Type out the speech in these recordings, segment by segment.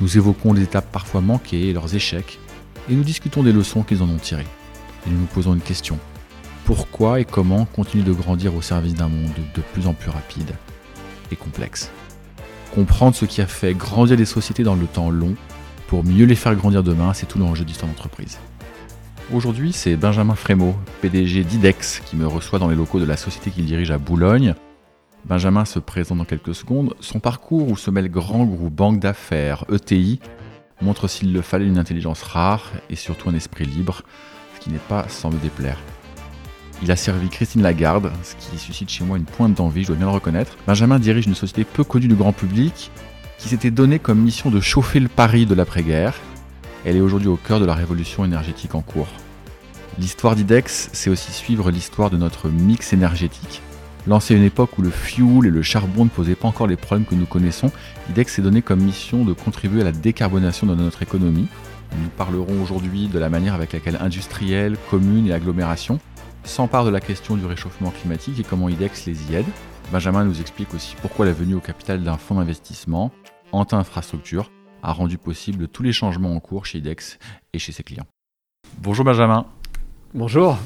nous évoquons les étapes parfois manquées et leurs échecs, et nous discutons des leçons qu'ils en ont tirées. Et nous nous posons une question. Pourquoi et comment continuer de grandir au service d'un monde de plus en plus rapide et complexe? Comprendre ce qui a fait grandir les sociétés dans le temps long pour mieux les faire grandir demain, c'est tout l'enjeu d'histoire d'entreprise. Aujourd'hui, c'est Benjamin Frémaux, PDG d'IDEX, qui me reçoit dans les locaux de la société qu'il dirige à Boulogne. Benjamin se présente dans quelques secondes. Son parcours, où se mêle grand groupe, banque d'affaires, ETI, montre s'il le fallait une intelligence rare et surtout un esprit libre, ce qui n'est pas sans me déplaire. Il a servi Christine Lagarde, ce qui suscite chez moi une pointe d'envie, je dois bien le reconnaître. Benjamin dirige une société peu connue du grand public, qui s'était donnée comme mission de chauffer le Paris de l'après-guerre. Elle est aujourd'hui au cœur de la révolution énergétique en cours. L'histoire d'IDEX, c'est aussi suivre l'histoire de notre mix énergétique. Lancé à une époque où le fuel et le charbon ne posaient pas encore les problèmes que nous connaissons, IDEX s'est donné comme mission de contribuer à la décarbonation de notre économie. Nous parlerons aujourd'hui de la manière avec laquelle industriels, communes et agglomérations s'emparent de la question du réchauffement climatique et comment IDEX les y aide. Benjamin nous explique aussi pourquoi la venue au capital d'un fonds d'investissement, Anta Infrastructure, a rendu possible tous les changements en cours chez IDEX et chez ses clients. Bonjour Benjamin. Bonjour.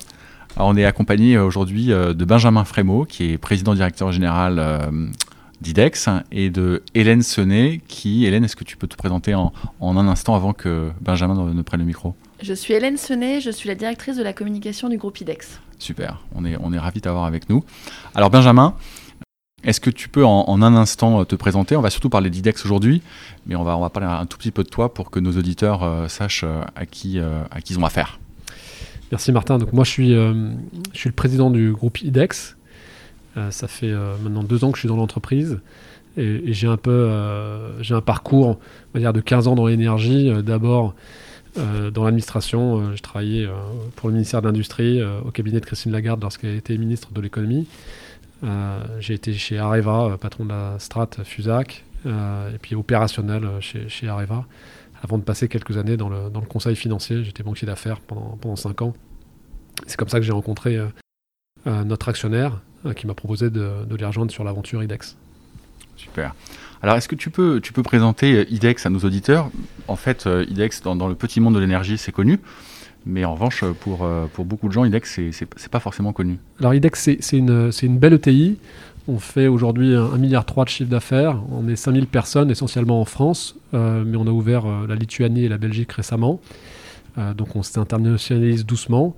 On est accompagné aujourd'hui euh, de Benjamin Frémaux, qui est président directeur général euh, d'IDEX, et de Hélène Senet, qui, Hélène, est-ce que tu peux te présenter en, un instant avant que Benjamin ne prenne le micro? Je suis Hélène Senet, je suis la directrice de la communication du groupe IDEX. Super, on est, on est ravis d'avoir avec nous. Alors Benjamin, est-ce que tu peux en, un instant te présenter? On va surtout parler d'IDEX aujourd'hui, mais on va, on va parler un tout petit peu de toi pour que nos auditeurs euh, sachent à qui, à qui ils ont affaire. Merci Martin. Donc moi je suis, euh, je suis le président du groupe IDEX. Euh, ça fait euh, maintenant deux ans que je suis dans l'entreprise et, j'ai un peu j'ai un parcours on va dire de 15 ans dans l'énergie. D'abord dans l'administration, j'ai travaillé pour le ministère de l'Industrie au cabinet de Christine Lagarde lorsqu'elle était ministre de l'économie. j'ai été chez Areva, patron de la Strat Fusac, et puis opérationnel chez Areva avant de passer quelques années dans le, dans le conseil financier. J'étais banquier d'affaires pendant, pendant 5 ans. C'est comme ça que j'ai rencontré euh, euh, notre actionnaire euh, qui m'a proposé de, de, les rejoindre sur l'aventure IDEX. Super. Alors, est-ce que tu peux, tu peux présenter IDEX à nos auditeurs? En fait, IDEX, dans, dans le petit monde de l'énergie, c'est connu. Mais en revanche, pour, pour beaucoup de gens, IDEX, c'est pas forcément connu. Alors, IDEX, c'est une, une belle ETI. On fait aujourd'hui 1,3 milliard de chiffre d'affaires. On est 5000 personnes, essentiellement en France, euh, mais on a ouvert euh, la Lituanie et la Belgique récemment. Euh, donc on s'internationalise doucement.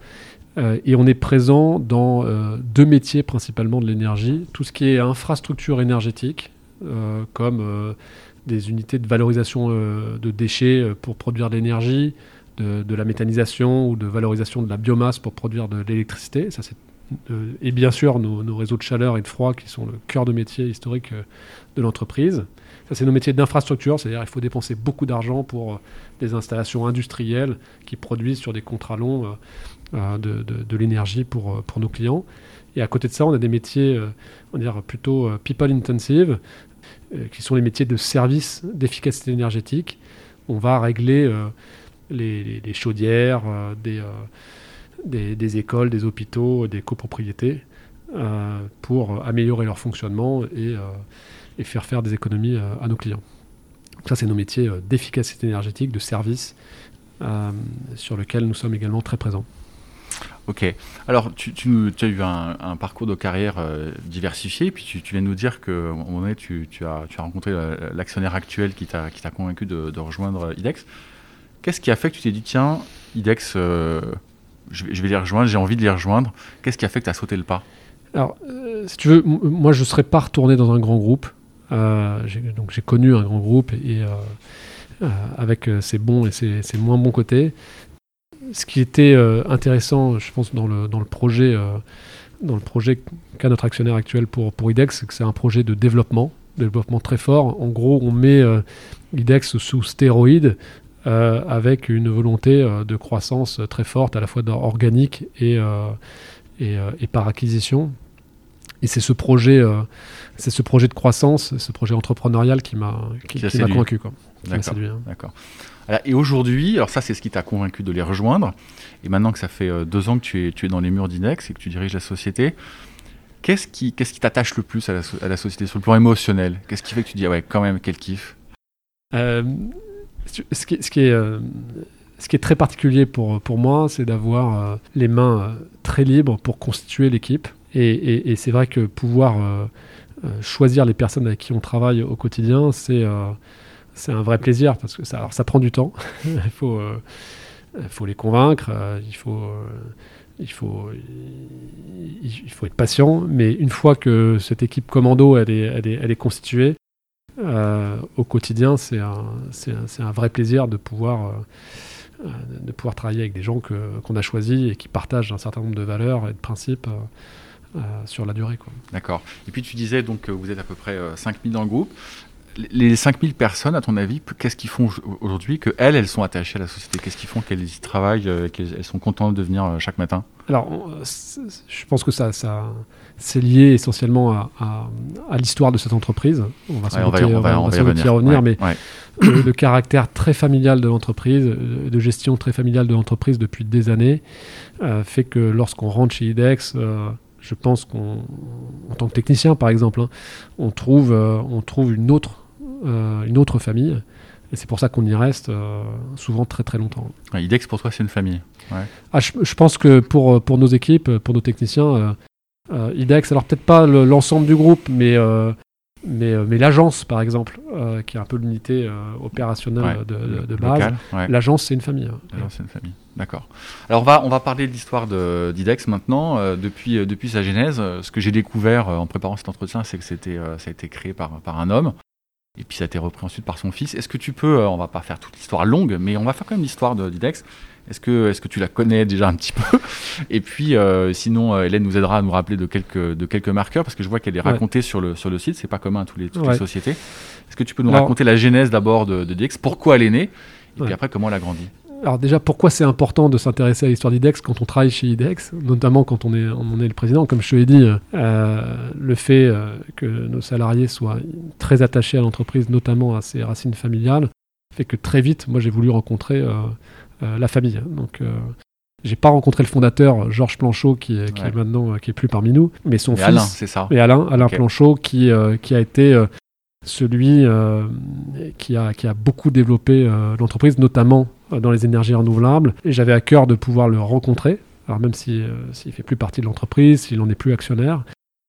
et on est présent dans deux métiers principalement de l'énergie. Tout ce qui est infrastructure énergétique, comme des unités de valorisation de déchets pour produire de l'énergie, de, la méthanisation ou de valorisation de la biomasse pour produire de l'électricité. Ça, c'est et bien sûr nos, réseaux de chaleur et de froid qui sont le cœur de métier historique euh, de l'entreprise. Ça, c'est nos métiers d'infrastructure, c'est-à-dire qu'il faut dépenser beaucoup d'argent pour euh, des installations industrielles qui produisent sur des contrats longs euh, de, l'énergie pour, pour nos clients. Et à côté de ça, on a des métiers, on va dire plutôt people intensive, qui sont les métiers de service d'efficacité énergétique. On va régler les, chaudières, des des, écoles, des hôpitaux, des copropriétés euh, pour améliorer leur fonctionnement et, euh, faire faire des économies euh, à nos clients. Ça, c'est nos métiers d'efficacité énergétique, de service, sur lesquels nous sommes également très présents. Ok. Alors, tu, as eu un, parcours de carrière diversifié, puis tu, viens de nous dire qu'à un moment donné, tu, as, rencontré l'actionnaire actuel qui t'a convaincu de, rejoindre IDEX. Qu'est-ce qui a fait que tu t'es dit, tiens, IDEX, je vais, les rejoindre, j'ai envie de les rejoindre. Qu'est-ce qui a fait que tu as sauté le pas? Alors, euh, si tu veux, moi je ne serais pas retourné dans un grand groupe. Euh, donc j'ai connu un grand groupe et, euh, avec ses bons et ses, moins bons côtés. Ce qui était intéressant, je pense, dans le, projet, dans projet qu'a notre actionnaire actuel pour, pour IDEX, c'est que c'est un projet de développement. développement très fort. En gros, on met euh, IDEX sous stéroïdes euh, avec une volonté euh, de croissance très forte, à la fois organique et, euh, et, euh, et par acquisition. Et c'est ce projet, euh, c'est ce projet de croissance, ce projet entrepreneurial qui m'a qui, Qui a qui m'a séduit. convaincu. D'accord. hein. Et aujourd'hui, alors ça c'est ce qui t'a convaincu de les rejoindre, et maintenant que ça fait euh, deux ans que tu es, tu es dans les murs d'Inex et que tu diriges la société, qu'est-ce qui qui t'attache le plus à la, à la société sur le plan émotionnel? Qu'est-ce qui fait que tu dis ah ouais quand même quel kiff? Euh, ce, qui, ce qui est, euh, ce qui est très particulier pour, pour moi, c'est d'avoir euh, les mains euh, très libres pour constituer l'équipe. Et, et- et c'est vrai que pouvoir euh, choisir les personnes avec qui on travaille au quotidien, c'est c'est un vrai plaisir parce que ça, alors ça prend du temps. il faut, faut les convaincre, il faut. il faut, il faut être patient, mais une fois que cette équipe commando elle est, elle est, elle est constituée, euh, au quotidien, c'est un, vrai plaisir de pouvoir, euh, euh, de pouvoir travailler avec des gens qu'on a choisis et qui partagent un certain nombre de valeurs et de principes sur la durée. D'accord. Et puis tu disais donc que vous êtes à peu près euh, 5000 dans le groupe. Les 5000 personnes, à ton avis, qu'est-ce qu'ils font au- aujourd'hui que elles, elles sont attachées à la société? Qu'est-ce qu'ils font? Qu'elles y travaillent, qu'elles elles sont contentes de venir chaque matin? Alors, je pense que ça, ça c'est lié essentiellement à, à- à l'histoire de cette entreprise. On va sans Ouais, on va, on va- on va y sans doute y revenir, Ouais, mais ouais. le, le caractère très familial de l'entreprise, euh, de gestion très familiale de l'entreprise depuis des années, euh, fait que lorsqu'on rentre chez IDEX, euh, je pense qu'on, en tant que technicien par exemple, hein, on, trouve, euh, on trouve une autre, une autre famille. Et c'est pour ça qu'on y reste euh, souvent très très longtemps. Ouais, IDEX pour toi c'est une famille. Ah, je, je pense que pour, pour nos équipes, pour nos techniciens, euh, IDEX, alors peut-être pas le- l'ensemble du groupe, mais, euh, mais, euh, mais l'agence, par exemple, euh, qui est un peu l'unité euh, opérationnelle Ouais, de, de- base. ouais. L'agence, c'est une famille. hein. Alors, c'est une famille. D'accord. Alors on va, on va parler de l'histoire de- d'IDEX maintenant. Euh, depuis, euh, depuis sa genèse, euh, ce que j'ai découvert euh, en préparant cet entretien, c'est que c'était, euh, ça a été créé par, par un homme. Et puis ça a été repris ensuite par son fils. Est-ce que tu peux, euh, on va pas faire toute l'histoire longue, mais on va faire quand même l'histoire de- d'IDEX. Est-ce que, est-ce que tu la connais déjà un petit peu? Et puis euh, sinon, euh, Hélène nous aidera à nous rappeler de quelques, de quelques marqueurs, parce que je vois qu'elle est Ouais. racontée sur, le, sur le site, c'est pas commun à tous les, toutes Ouais. les sociétés. Est-ce que tu peux nous Alors- raconter la genèse d'abord de, de IDEX, pourquoi elle est née, et puis après comment elle a grandi? Alors déjà, pourquoi c'est important de s'intéresser à l'histoire d'IDEX quand on travaille chez IDEX, notamment quand on est, on est le président? Comme je te l'ai dit, euh, le fait euh, que nos salariés soient très attachés à l'entreprise, notamment à ses racines familiales, fait que très vite, moi j'ai voulu rencontrer euh, la famille. Donc euh, j'ai pas rencontré le fondateur Georges Planchot qui, est, qui Ouais. est maintenant euh, qui est plus parmi nous, mais son Et fils Alain, c'est ça. et Alain, Alain. Planchot, qui, euh, qui a été euh, celui euh, qui, a, qui a beaucoup développé euh, l'entreprise, notamment euh, dans les énergies renouvelables. Et j'avais à cœur de pouvoir le rencontrer, alors même si, euh, s'il fait plus partie de l'entreprise, s'il n'en est plus actionnaire,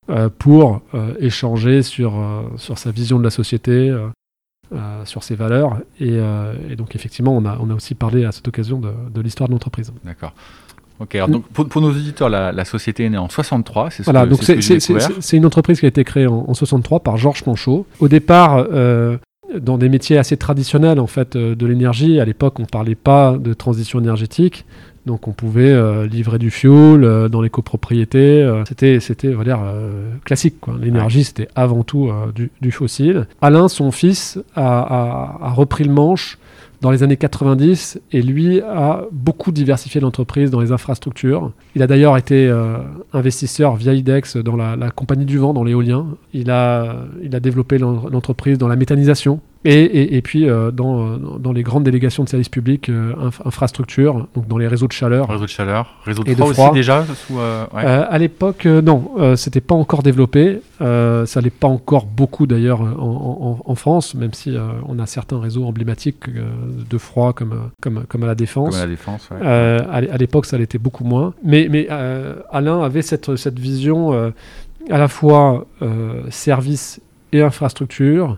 euh, pour euh, échanger sur, euh, sur sa vision de la société, euh, sur ses valeurs. Et, euh, et donc effectivement, on a, on a aussi parlé à cette occasion de, de l'histoire de l'entreprise. D'accord. Ok, alors donc pour, pour nos auditeurs, la, la société est née en 63, c'est ce Voilà, que, donc c'est ce c'est une entreprise qui a été créée en, en 63 par Georges Planchot. Au départ, euh, dans des métiers assez traditionnels en fait de l'énergie. À l'époque, on parlait pas de transition énergétique. Donc on pouvait euh, livrer du fuel euh, dans les copropriétés. euh, c'était, c'était, on va dire, euh, classique. quoi. L'énergie, c'était avant tout du, du fossile. Alain, son fils, a, a- a repris le manche dans les années 90 et lui a beaucoup diversifié l'entreprise dans les infrastructures. Il a d'ailleurs été investisseur via IDEX dans la, la compagnie du vent, dans l'éolien. Il a, il a développé l'en- l'entreprise dans la méthanisation et, et- et puis euh, dans, dans les grandes délégations de services publics, euh, inf- infrastructures, donc dans les réseaux de chaleur. Réseau de chaleur, réseau de Et de froid aussi froid. déjà sous, euh, ouais. Euh, à l'époque, euh, non, euh, c'était pas encore développé. Euh, ça l'est pas encore beaucoup d'ailleurs euh, en, en- en France, même si euh, on a certains réseaux emblématiques euh, de froid comme, euh, comme, comme à la Défense. Comme à la défense. ouais. Euh, à l'é- à l'époque, ça l'était beaucoup moins. Mais, mais euh, Alain avait cette, cette vision euh, à la fois euh, service et infrastructure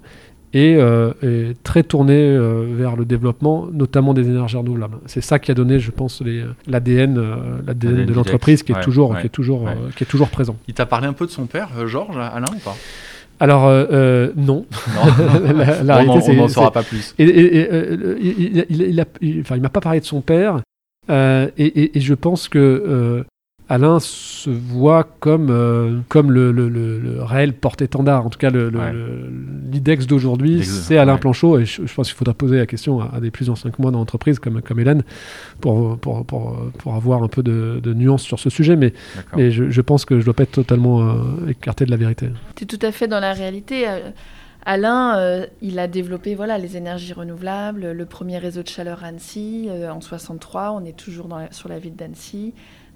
et, euh, et très tournée euh, vers le développement, notamment des énergies renouvelables. C'est ça qui a donné, je pense, l'ADN euh, l'ADN de l'entreprise qui est ouais, toujours, ouais, qui est toujours, ouais. euh, qui est toujours présent. Il t'a parlé un peu de son père, Georges, Alain ou pas? Alors euh, euh, non. Non, La- la on réalité, n'en- on c'est- n'en saura pas plus. Et, et- et, euh, il, il, il, il a- il- enfin, il m'a pas parlé de son père. euh, et, et- et je pense que euh, Alain se voit comme, euh, comme le, le- le- le réel porte-étendard, en tout cas le- le- Ouais. le- l'IDEX d'aujourd'hui, c'est Alain ouais. Planchot. Et je, je pense qu'il faudra poser la question à, à des plus anciens que moi dans l'entreprise, comme, comme Hélène, pour, pour, pour, pour avoir un peu de, de nuances sur ce sujet. Mais, mais je, je pense que je dois pas être totalement euh, écarté de la vérité. Tu es tout à fait dans la réalité. Euh, Alain, euh, il a développé voilà, les énergies renouvelables, le premier réseau de chaleur à Annecy euh, en 63. On est toujours dans la- sur la ville d'Annecy.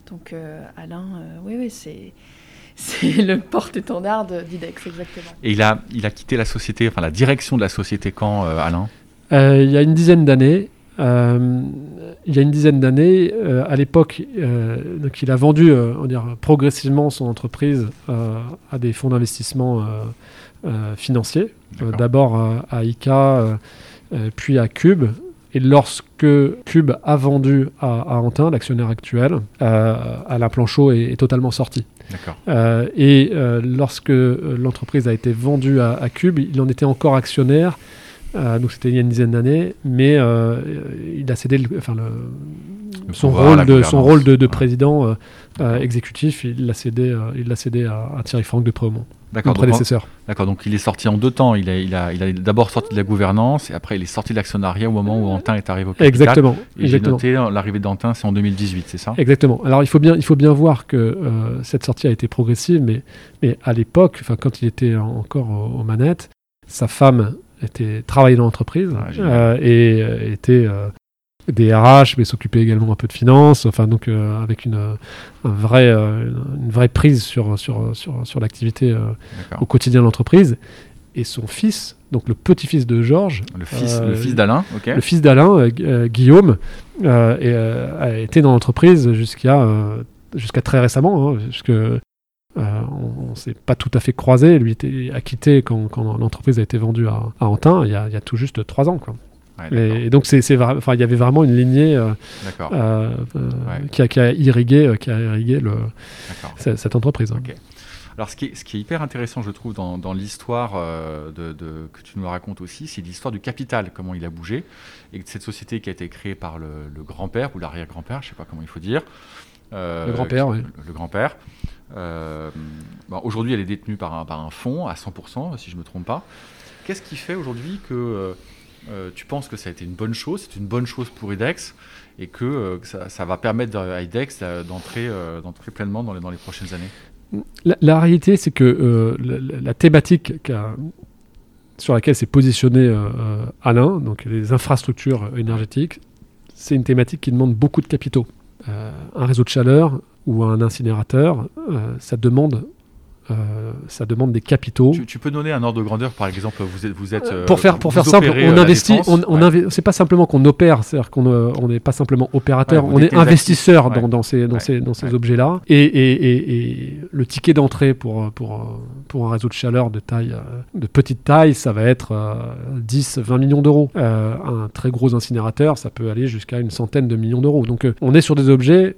Donc euh, Alain, euh, oui, oui, c'est, c'est le porte-étendard de- d'IDEX, exactement. Et il a, il a quitté la société, enfin la direction de la société quand, euh, Alain? Euh, il y a une dizaine d'années. euh, il y a une dizaine d'années, euh, à l'époque, euh, donc il a vendu euh, on va dire, progressivement son entreprise euh, à des fonds d'investissement euh, euh, financiers. Euh. D'abord à ICA, puis à Cube. Et lorsque Cube a vendu à, à Antin, l'actionnaire actuel, euh, Alain Planchot est, est totalement sorti. Euh, et euh, lorsque euh, l'entreprise a été vendue à, à Cube, il en était encore actionnaire. Euh, donc c'était il y a une dizaine d'années, mais euh, il a cédé le- enfin, le- Le son, rôle de, son rôle de, de Ouais. président euh, euh, exécutif. Il l'a cédé, euh, il cédé à, à Thierry Franck de Préaumont, mon prédécesseur. D'accord, donc il est sorti en deux temps. Il a, il a, il a d'abord sorti de la gouvernance et après il est sorti de l'actionnariat au moment où Antin est arrivé au capital. Exactement. Et j'ai noté euh, l'arrivée d'Antin, c'est en 2018, c'est ça? Exactement. Alors il faut bien, il faut bien voir que euh, cette sortie a été progressive, mais, mais à l'époque, quand il était en- encore aux, aux manettes, sa femme était travaillait dans l'entreprise Ah, euh, et euh, était euh, des RH, mais s'occupait également un peu de finance. Enfin donc euh, avec une, euh, un vrai, euh, une vraie prise sur sur sur, sur l'activité au quotidien de l'entreprise. Et son fils, donc le petit-fils de Georges, Le fils, le fils d'Alain, ok. le fils d'Alain, Gu- Guillaume, et, a été dans l'entreprise jusqu'à jusqu'à très récemment, hein, puisque euh, on ne s'est pas tout à fait croisé. Lui était acquitté quand, quand l'entreprise a été vendue à, à Antin, il y, a, il y a tout juste trois ans. Quoi. Ouais. Et, donc c'est, c'est vra- enfin, il y avait vraiment une lignée euh, euh, Ouais. qui, a, qui a irrigué, qui a irrigué le, cette, cette entreprise. hein. Alors, ce qui, est, ce qui est hyper intéressant, je trouve, dans, dans l'histoire euh, de, de- que tu nous racontes aussi, c'est l'histoire du capital, comment il a bougé, et cette société qui a été créée par le, le grand-père ou l'arrière-grand-père, je ne sais pas comment il faut dire. Euh, Le grand-père, oui. Le, le grand-père. Euh, bon, aujourd'hui, elle est détenue par un, par fonds à 100%, si je ne me trompe pas. Qu'est-ce qui fait aujourd'hui que euh, euh, tu penses que ça a été une bonne chose, c'est une bonne chose pour IDEX, et que, ça, va permettre à IDEX euh, d'entrer pleinement dans les, prochaines années? La, réalité, c'est que la, thématique sur laquelle s'est positionné Alain, donc les infrastructures énergétiques, c'est une thématique qui demande beaucoup de capitaux. Un réseau de chaleur ou un incinérateur, euh, ça demande euh, ça demande des capitaux. Tu, tu peux donner un ordre de grandeur, par exemple, vous êtes, vous êtes euh, pour faire, pour faire simple, on investit, on, on Ouais. c'est pas simplement qu'on opère, c'est-à-dire qu'on euh, on n'est pas simplement opérateur, Ouais, on est investisseur actifs, dans, ouais. dans ces, dans ces, dans ces objets-là. Et, et, et, et le ticket d'entrée pour, pour, pour un réseau de chaleur de taille, de petite taille, ça va être euh, 10, 20 millions d'euros. Un très gros incinérateur, ça peut aller jusqu'à une centaine de millions d'euros. Donc on est sur des objets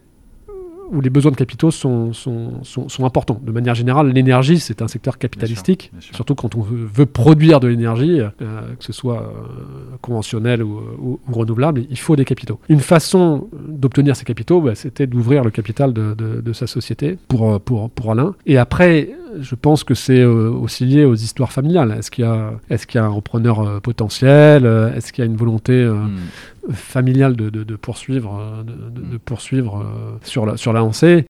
où les besoins de capitaux sont, sont, sont, sont importants. De manière générale, l'énergie, c'est un secteur capitalistique, bien sûr. surtout quand on veut, veut produire de l'énergie, euh, que ce soit euh, conventionnel ou, ou- ou renouvelable, il faut des capitaux. Une façon d'obtenir ces capitaux, bah, c'était d'ouvrir le capital de, de- de sa société pour, euh, pour, pour Alain. Et après, je pense que c'est euh, aussi lié aux histoires familiales. Est-ce qu'il y a, est-ce qu'il y a un repreneur euh, potentiel Euh, Est-ce qu'il y a une volonté Hmm. familiale de, de- de poursuivre, de, poursuivre euh, sur, la, sur la lancée?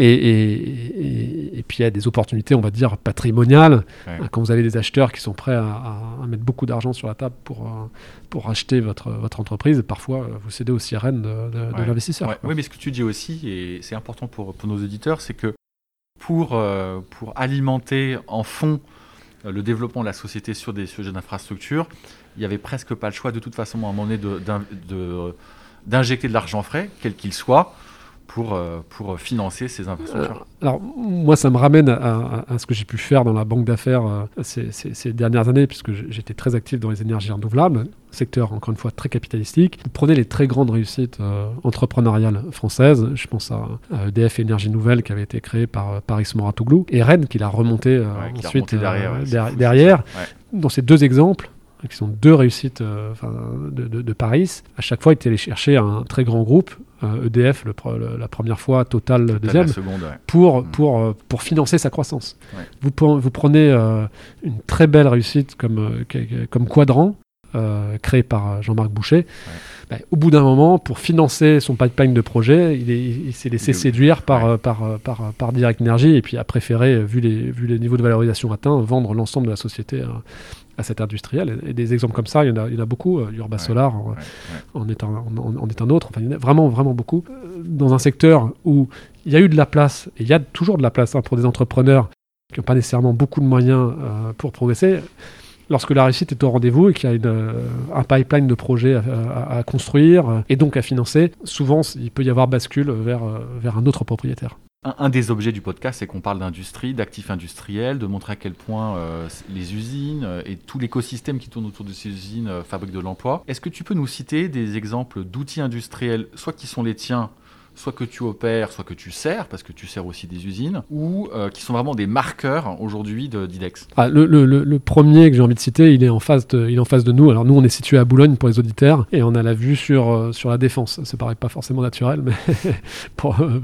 Et, et, et- et puis il y a des opportunités, on va dire, patrimoniales. Ouais. Quand vous avez des acheteurs qui sont prêts à, à- à mettre beaucoup d'argent sur la table pour, pour acheter votre, votre entreprise, parfois vous cédez aux sirènes de, de- l'investisseur. Ouais. Oui, mais ce que tu dis aussi, et c'est important pour, pour nos auditeurs, c'est que pour, euh, pour alimenter en fond euh, le développement de la société sur des sujets d'infrastructure, il n'y avait presque pas le choix de toute façon à un moment donné d'injecter de l'argent frais, quel qu'il soit, pour, euh, pour financer ces infrastructures. Alors, moi, ça me ramène à, ce que j'ai pu faire dans la banque d'affaires ces, dernières années, puisque j'étais très actif dans les énergies renouvelables, secteur encore une fois très capitalistique. Vous prenez les très grandes réussites euh, entrepreneuriales françaises, je pense à, à EDF Énergie Nouvelle qui avait été créée par euh, Paris Moratoglou, et Rennes qui l'a remonté euh, Ouais, qui a ensuite remonté derrière. ouais, c'est der- fou, c'est derrière. ça. Ouais. Dans ces deux exemples, qui sont deux réussites de, de- de Paris, à chaque fois, ils étaient allés chercher un très grand groupe EDF e le, la première fois, Total, Total deuxième, seconde, pour, mm. pour, pour financer sa croissance. Vous, vous prenez une très belle réussite comme, comme Quadrant, créé par Jean-Marc Boucher. Bah, au bout d'un moment, pour financer son pipeline de projet, il, s'est laissé séduire par, par, par, par, Direct Energy et puis a préféré, vu les, vu les niveaux de valorisation atteints, vendre l'ensemble de la société à cet industriel. Et, des exemples comme ça, il y en a, il y en a beaucoup. Euh, Urba Solar en, est un, en, est un, autre. Enfin, il y en a vraiment, vraiment beaucoup. Euh, dans un secteur où il y a eu de la place, et il y a toujours de la place hein, pour des entrepreneurs qui n'ont pas nécessairement beaucoup de moyens euh, pour progresser, lorsque la réussite est au rendez-vous et qu'il y a un pipeline de projets à, construire et donc à financer, souvent il peut y avoir bascule vers, vers un autre propriétaire. Un, des objets du podcast, c'est qu'on parle d'industrie, d'actifs industriels, de montrer à quel point euh, les usines euh, et tout l'écosystème qui tourne autour de ces usines euh, fabriquent de l'emploi. Est-ce que tu peux nous citer des exemples d'outils industriels, soit qui sont les tiens, soit que tu opères, soit que tu sers, parce que tu sers aussi des usines, ou euh, qui sont vraiment des marqueurs aujourd'hui d'IDEX ah, le, premier que j'ai envie de citer, il est, en face de, il est en face de nous. Alors nous, on est situé à Boulogne pour les auditeurs, et on a la vue sur, euh, sur la défense. Ça paraît pas forcément naturel, mais pour, euh,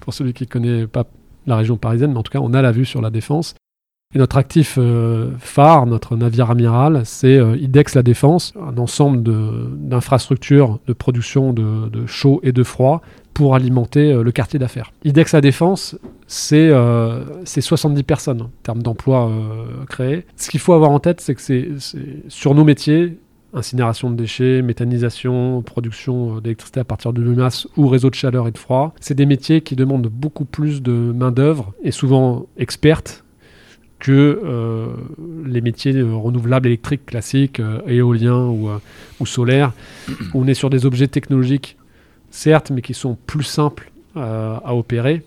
pour celui qui connaît pas la région parisienne, mais en tout cas, on a la vue sur la défense. Et notre actif phare, notre navire amiral, c'est IDEX La Défense, un ensemble d'infrastructures de, production de, chaud et de froid pour alimenter euh, le quartier d'affaires. IDEX à Défense, c'est 70 euh, personnes en termes d'emplois euh, créés. Ce qu'il faut avoir en tête, c'est que c'est sur nos métiers, incinération de déchets, méthanisation, production d'électricité à partir de biomasse ou réseau de chaleur et de froid. C'est des métiers qui demandent beaucoup plus de main-d'œuvre et souvent experte que les métiers renouvelables électriques classiques, éoliens ou, ou solaires. On est sur des objets technologiques certes, mais qui sont plus simples euh, à opérer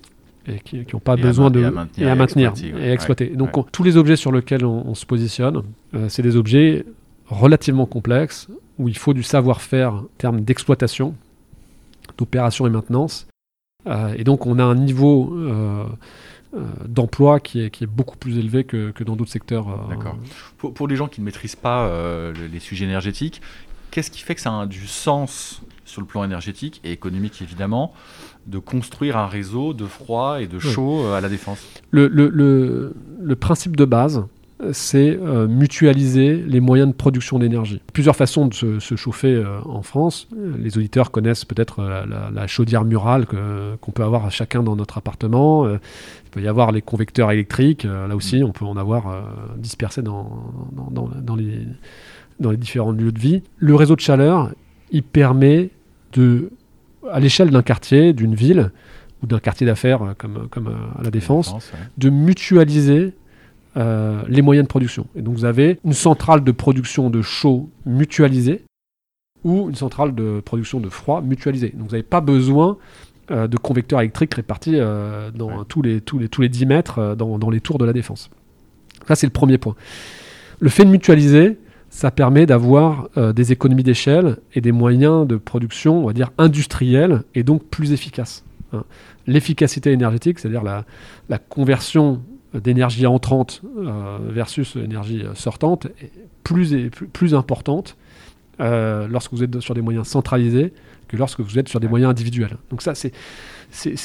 et qui n'ont pas besoin de et à maintenir et, exploiter. Donc tous les objets sur lesquels on, se positionne, euh, c'est des objets relativement complexes où il faut du savoir-faire en termes d'exploitation, d'opération et maintenance. Euh, et donc on a un niveau d'emploi qui est, qui est, beaucoup plus élevé que, que dans d'autres secteurs. D'accord. Pour, pour, les gens qui ne maîtrisent pas les sujets énergétiques, qu'est-ce qui fait que ça a du sens sur le plan énergétique et économique évidemment, de construire un réseau de froid et de chaud euh, à la défense? Le, le, le, principe de base, c'est euh, mutualiser les moyens de production d'énergie. Plusieurs façons de se, chauffer euh, en France. Les auditeurs connaissent peut-être la, chaudière murale qu'on peut avoir à chacun dans notre appartement. il peut y avoir les convecteurs électriques. là aussi, on peut en avoir dispersés dans, dans, dans, les, dans les différents lieux de vie. Le réseau de chaleur, il permet de, à l'échelle d'un quartier, d'une ville ou d'un quartier d'affaires euh, comme, comme euh, à la Défense, de mutualiser euh, les moyens de production. Et donc vous avez une centrale de production de chaud mutualisée ou une centrale de production de froid mutualisée. Donc vous n'avez pas besoin de convecteurs électriques répartis dans tous, les, tous, les, tous les 10 mètres dans, dans les tours de la Défense. Ça c'est le premier point. Le fait de mutualiser, ça permet d'avoir euh, des économies d'échelle et des moyens de production, on va dire, industriels et donc plus efficaces. Hein. L'efficacité énergétique, c'est-à-dire la, conversion d'énergie entrante euh, versus énergie sortante, est plus, plus, plus importante euh, lorsque vous êtes sur des moyens centralisés que lorsque vous êtes sur des moyens individuels. Donc ça, c'est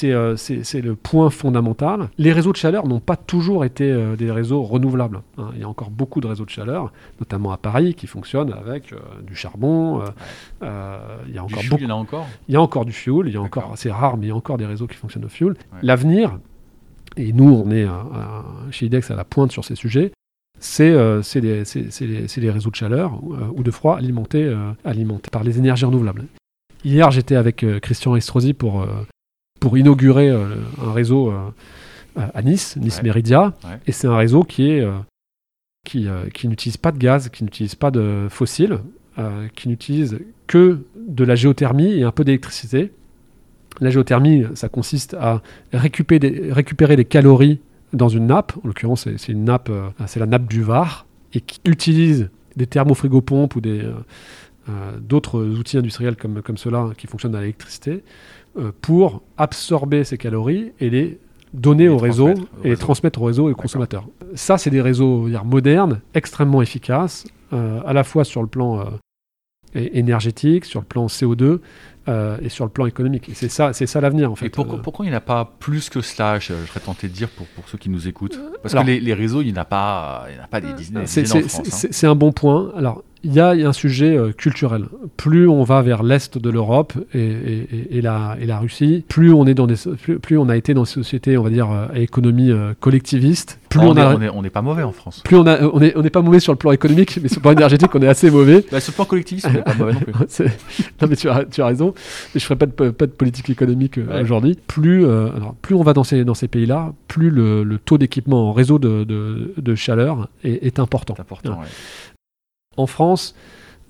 euh, c'est le point fondamental. Les réseaux de chaleur n'ont pas toujours été euh, des réseaux renouvelables. Hein. Il y a encore beaucoup de réseaux de chaleur, notamment à Paris, qui fonctionnent avec du charbon. il y a encore du beaucoup. Il y a encore? Il y a encore du fuel. Il y a encore, c'est rare, mais il y a encore des réseaux qui fonctionnent au fuel. L'avenir, et nous, on est chez IDEX à la pointe sur ces sujets, c'est les, les, réseaux de chaleur ou de froid alimentés, alimentés par les énergies renouvelables. Hier, j'étais avec Christian Estrosi pour pour inaugurer euh, un réseau euh, à Nice, Nice Meridia. Et c'est un réseau qui est euh, qui, qui n'utilise pas de gaz, qui n'utilise pas de fossiles, qui n'utilise que de la géothermie et un peu d'électricité. La géothermie, ça consiste à récupérer des, récupérer des calories dans une nappe. En l'occurrence, c'est une nappe, c'est la nappe du Var, et qui utilise des thermofrigopompes ou des d'autres outils industriels comme, comme ceux-là qui fonctionnent à l'électricité euh, pour absorber ces calories et les donner au réseau et les transmettre au réseau et aux consommateurs. Ça, c'est des réseaux dire, modernes, extrêmement efficaces, euh, à la fois sur le plan euh, énergétique, sur le plan CO2, euh, et sur le plan économique. Et c'est ça, c'est ça l'avenir en fait. Et pourquoi, Euh, pourquoi il n'y en a pas plus que cela Je, je serais tenté de dire pour, pour ceux qui nous écoutent? Parce alors- que les, les réseaux, il n'y en a pas, il n'y a pas des dizaines, C'est- dizaines en C'est France. hein. c'est- c'est un bon point. Alors, il y a, y a un sujet euh, culturel. Plus on va vers l'est de l'Europe et, et- et- et la, et la Russie, plus on est dans des, plus, plus on a été dans des sociétés, on va dire, euh, à économie euh, collectiviste. Plus on on, a, n'est on est- on n'est pas mauvais en France. plus on a, on est, on n'est pas mauvais sur le plan économique, mais sur le plan énergétique, on est assez mauvais. Bah, sur le plan collectiviste, on n'est pas mauvais non plus. Non mais tu as, tu as raison. Mais je ferai pas de, pas de politique économique euh, Ouais. aujourd'hui. Plus, euh, alors, plus on va dans ces, dans ces pays-là, plus le, le taux d'équipement en réseau de, de- de chaleur est, est important. Important. ouais. En France,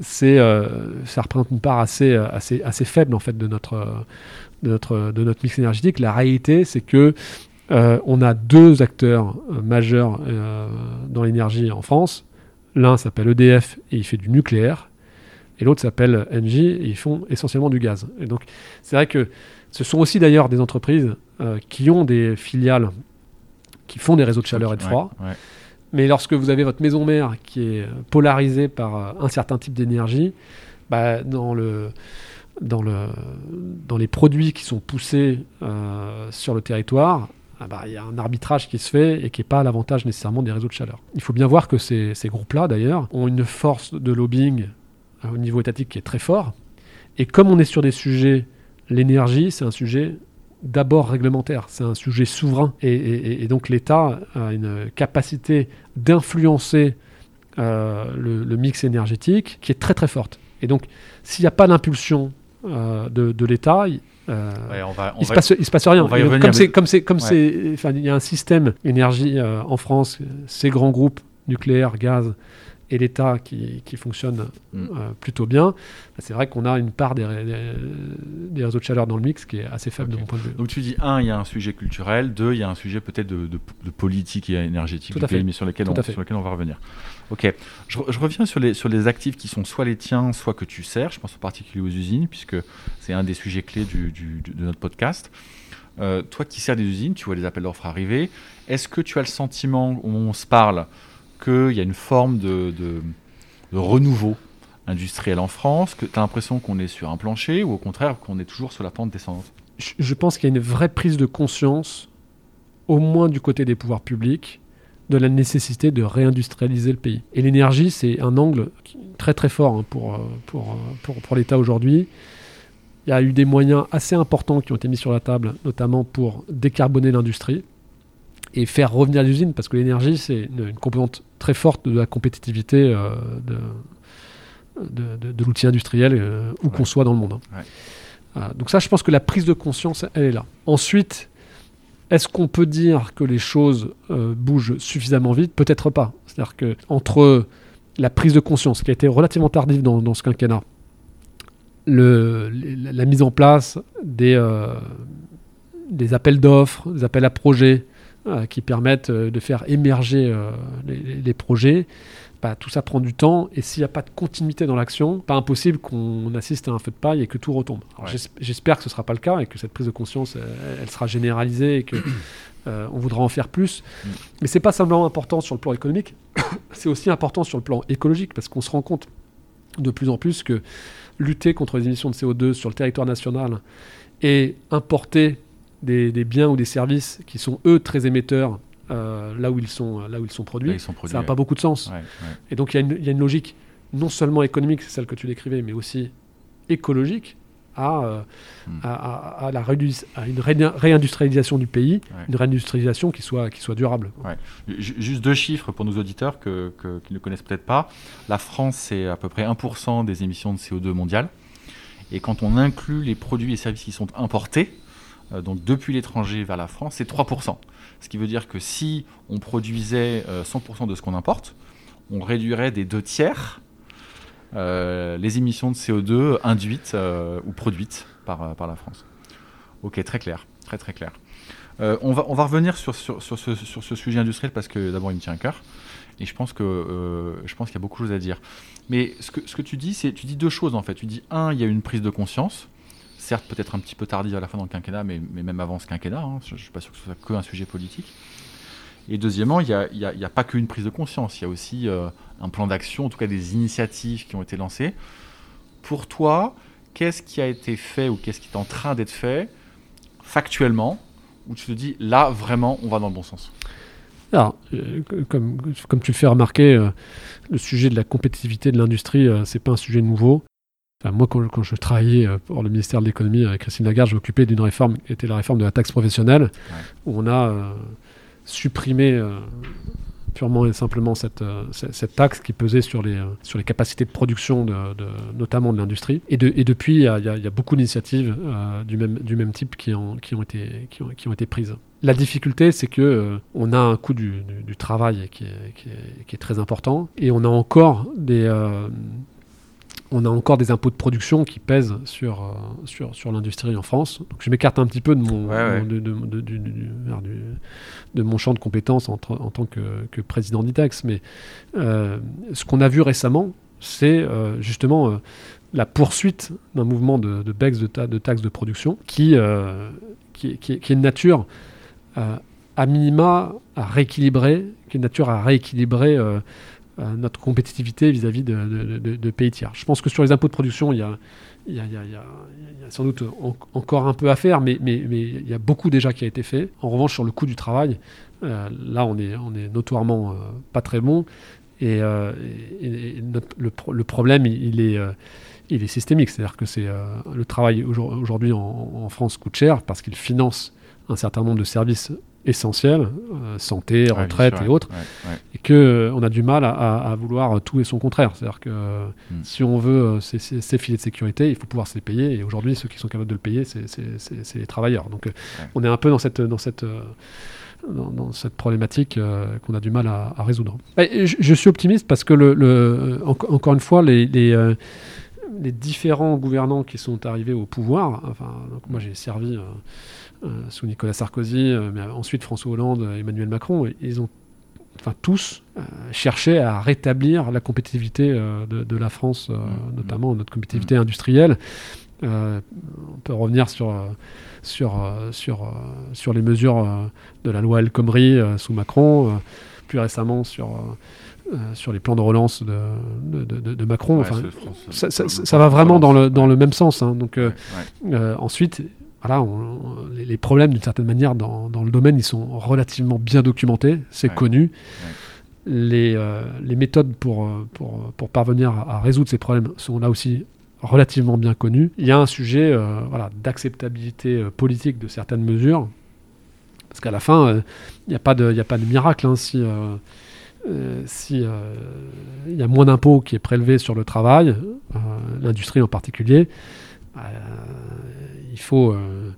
c'est, euh, ça représente une part assez, assez, assez faible en fait de notre, de notre, de notre mix énergétique. La réalité, c'est que euh, on a deux acteurs euh, majeurs euh, dans l'énergie en France. L'un s'appelle EDF et il fait du nucléaire, et l'autre s'appelle Engie et ils font essentiellement du gaz. Et donc, c'est vrai que ce sont aussi d'ailleurs des entreprises euh, qui ont des filiales qui font des réseaux de chaleur et de froid. Ouais, ouais. Mais lorsque vous avez votre maison mère qui est polarisée par euh, un certain type d'énergie, bah, dans, le, dans, le, dans les produits qui sont poussés euh, sur le territoire, ah bah, il y a un arbitrage qui se fait et qui n'est pas à l'avantage nécessairement des réseaux de chaleur. Il faut bien voir que ces, ces groupes-là, d'ailleurs, ont une force de lobbying au niveau étatique qui est très fort. Et comme on est sur des sujets, l'énergie, c'est un sujet d'abord réglementaire, c'est un sujet souverain. Et, et- et donc l'État a une capacité d'influencer euh, le, le mix énergétique qui est très très forte. Et donc s'il n'y a pas d'impulsion euh, de, de l'État, il- euh, Ouais, on va, on il se va- passe, il se passe rien. on va donc, comme c'est, comme c'est, comme Ouais. c'est, enfin, il y a un système énergie en France, ces grands groupes nucléaires, gaz et l'État qui, qui fonctionne Mm. euh, plutôt bien. C'est vrai qu'on a une part des, ré- des- des réseaux de chaleur dans le mix qui est assez faible de mon point de vue. Donc tu dis, un, il y a un sujet culturel, deux, il y a un sujet peut-être de, de- de politique et énergétique Tout du à fait. pays, mais sur lequel, on, à fait. sur lequel on va revenir. Ok, je, re- je reviens sur les, sur les actifs qui sont soit les tiens, soit que tu sers, je pense en particulier aux usines, puisque c'est un des sujets clés du- du- du- de notre podcast. Euh, toi qui sers des usines, tu vois les appels d'offres arriver, est-ce que tu as le sentiment, où on se parle, qu'il y a une forme de, renouveau industriel en France, que tu as l'impression qu'on est sur un plancher, ou au contraire qu'on est toujours sur la pente descendante? Je, pense qu'il y a une vraie prise de conscience, au moins du côté des pouvoirs publics, de la nécessité de réindustrialiser le pays. Et l'énergie, c'est un angle très très fort hein, pour, euh, euh, pour, pour l'État aujourd'hui. Il y a eu des moyens assez importants qui ont été mis sur la table, notamment pour décarboner l'industrie et faire revenir les usines, parce que l'énergie, c'est une, une composante très forte de la compétitivité euh, de, de, de- de l'outil industriel, euh, où qu'on soit dans le monde. hein. Ouais. Voilà. donc ça, je pense que la prise de conscience, elle est là. Ensuite, est-ce qu'on peut dire que les choses euh, bougent suffisamment vite? Peut-être pas. C'est-à-dire que entre la prise de conscience, qui a été relativement tardive dans, dans ce quinquennat, le, la, mise en place des, euh, des appels d'offres, des appels à projets euh, qui permettent euh, de faire émerger euh, les, projets, bah, tout ça prend du temps. Et s'il n'y a pas de continuité dans l'action, pas impossible qu'on assiste à un feu de paille et que tout retombe. Ouais. J'espère que ce ne sera pas le cas et que cette prise de conscience, elle, elle sera généralisée et que euh, on voudra en faire plus. Mm. Mais c'est pas simplement important sur le plan économique, c'est aussi important sur le plan écologique parce qu'on se rend compte de plus en plus que lutter contre les émissions de CO2 sur le territoire national et importer des, des biens ou des services qui sont eux très émetteurs euh, là où ils sont là où ils sont produits, Là, ils sont produits, ça n'a ouais. pas beaucoup de sens. Ouais, ouais. Et donc il y, a une- il y a une logique non seulement économique, c'est celle que tu décrivais, mais aussi écologique à, euh, Mm. à, à- à la rédu- à une ré- réindustrialisation du pays, une réindustrialisation qui soit, qui soit durable. Ju- Juste deux chiffres pour nos auditeurs que, que- qui ne connaissent peut-être pas. La France, c'est à peu près 1% des émissions de CO2 mondiales. Et quand on inclut les produits et services qui sont importés, euh, donc depuis l'étranger vers la France, c'est 3%. Ce qui veut dire que si on produisait euh, 100% de ce qu'on importe, on réduirait des deux tiers euh, les émissions de CO2 induites euh, ou produites par, euh, par la France. Ok, très clair, très très clair. Euh, on, va, on va revenir sur, sur, sur ce, sur ce sujet industriel parce que d'abord il me tient à cœur et je pense que euh, je pense qu'il y a beaucoup de choses à dire. Mais ce que, ce que tu dis, c'est tu dis deux choses en fait. Tu dis un, il y a une prise de conscience, certes peut-être un petit peu tardive à la fin dans le quinquennat, mais, même avant ce quinquennat, hein, je ne suis pas sûr que ce soit que un sujet politique. Et deuxièmement, il n'y a, pas qu'une prise de conscience, il y a aussi euh, un plan d'action, en tout cas des initiatives qui ont été lancées. Pour toi, qu'est-ce qui a été fait ou qu'est-ce qui est en train d'être fait factuellement, où tu te dis là vraiment on va dans le bon sens? Alors, euh, comme, comme tu le fais remarquer, euh, le sujet de la compétitivité de l'industrie, euh, c'est pas un sujet nouveau. Moi, quand, quand je travaillais euh, pour le ministère de l'économie avec Christine Lagarde, je m'occupais d'une réforme qui était la réforme de la taxe professionnelle, où on a euh, supprimé euh, purement et simplement cette, euh, cette, cette taxe qui pesait sur les, sur les capacités de production, de, de- notamment de l'industrie. Et, de- et depuis, il y a, y y beaucoup d'initiatives du, même, du même type qui ont, qui, ont été, qui, ont, qui ont été prises. La difficulté, c'est que euh, on a un coût du, du- du travail qui est, qui, est, qui est très important, et on a encore des, euh, on a encore des impôts de production qui pèsent sur, euh, sur, sur l'industrie en France. Donc je m'écarte un petit peu de mon, Ouais, ouais. mon- de, de- de- du- du- vers du- de mon champ de compétences en, tant que, que président d'ITEX, mais euh, ce qu'on a vu récemment, c'est euh, justement euh, la poursuite d'un mouvement de, de baisse de, ta- de taxes de production qui, qui, qui est- qui est de nature à minima à rééquilibrer, qui est de nature à rééquilibrer notre compétitivité vis-à-vis de, pays tiers. Je pense que sur les impôts de production, il y a, sans doute en- encore un peu à faire, mais, il y a beaucoup déjà qui a été fait. En revanche, sur le coût du travail, euh, là, on est, notoirement euh, pas très bon. Et, euh, le, pro- le problème, il, est, systémique. C'est-à-dire que le travail aujourd- aujourd'hui en France coûte cher parce qu'il finance un certain nombre de services essentiels, euh, santé, retraite et autres, ouais, ouais. et que euh, on a du mal à, à- à vouloir tout et son contraire. C'est-à-dire que euh, Mm. si on veut euh, ces, ces- filets de sécurité, il faut pouvoir se les payer. Et aujourd'hui, ceux qui sont capables de le payer, c'est- les travailleurs. Donc, euh, on est un peu dans cette dans cette dans, dans cette problématique euh, qu'on a du mal à, à résoudre. Je, je suis optimiste parce que le, le- enco- encore une fois, les, les, euh, les différents gouvernants qui sont arrivés au pouvoir, enfin, donc moi j'ai servi euh, sous Nicolas Sarkozy, euh, mais ensuite François Hollande, euh, Emmanuel Macron, ils ont enfin, tous euh, cherché à rétablir la compétitivité euh, de, de la France, euh, Mmh. notamment notre compétitivité industrielle. Euh, on peut revenir sur, euh, sur, euh, sur, euh, sur les mesures euh, de la loi El Khomri euh, sous Macron, euh, plus récemment sur, euh, euh, sur les plans de relance de, de, Macron. Ouais, enfin, France- ça, ça- le- ça- le ça va vraiment dans le, dans le même sens. hein. Donc, euh, Ouais, ouais. euh, ensuite, voilà, on- on- les, les problèmes, d'une certaine manière, dans, dans le domaine, ils sont relativement bien documentés, c'est Ouais. connu. Les, euh, les méthodes pour, euh, pour, pour parvenir à, à résoudre ces problèmes sont là aussi relativement bien connues. Il y a un sujet euh, voilà, d'acceptabilité politique de certaines mesures, parce qu'à la fin, euh, il n'y a, pas de- il y a pas de miracle. hein, si euh, euh, si euh, il y a moins d'impôts qui est prélevé sur le travail, l'industrie en particulier, il faut euh,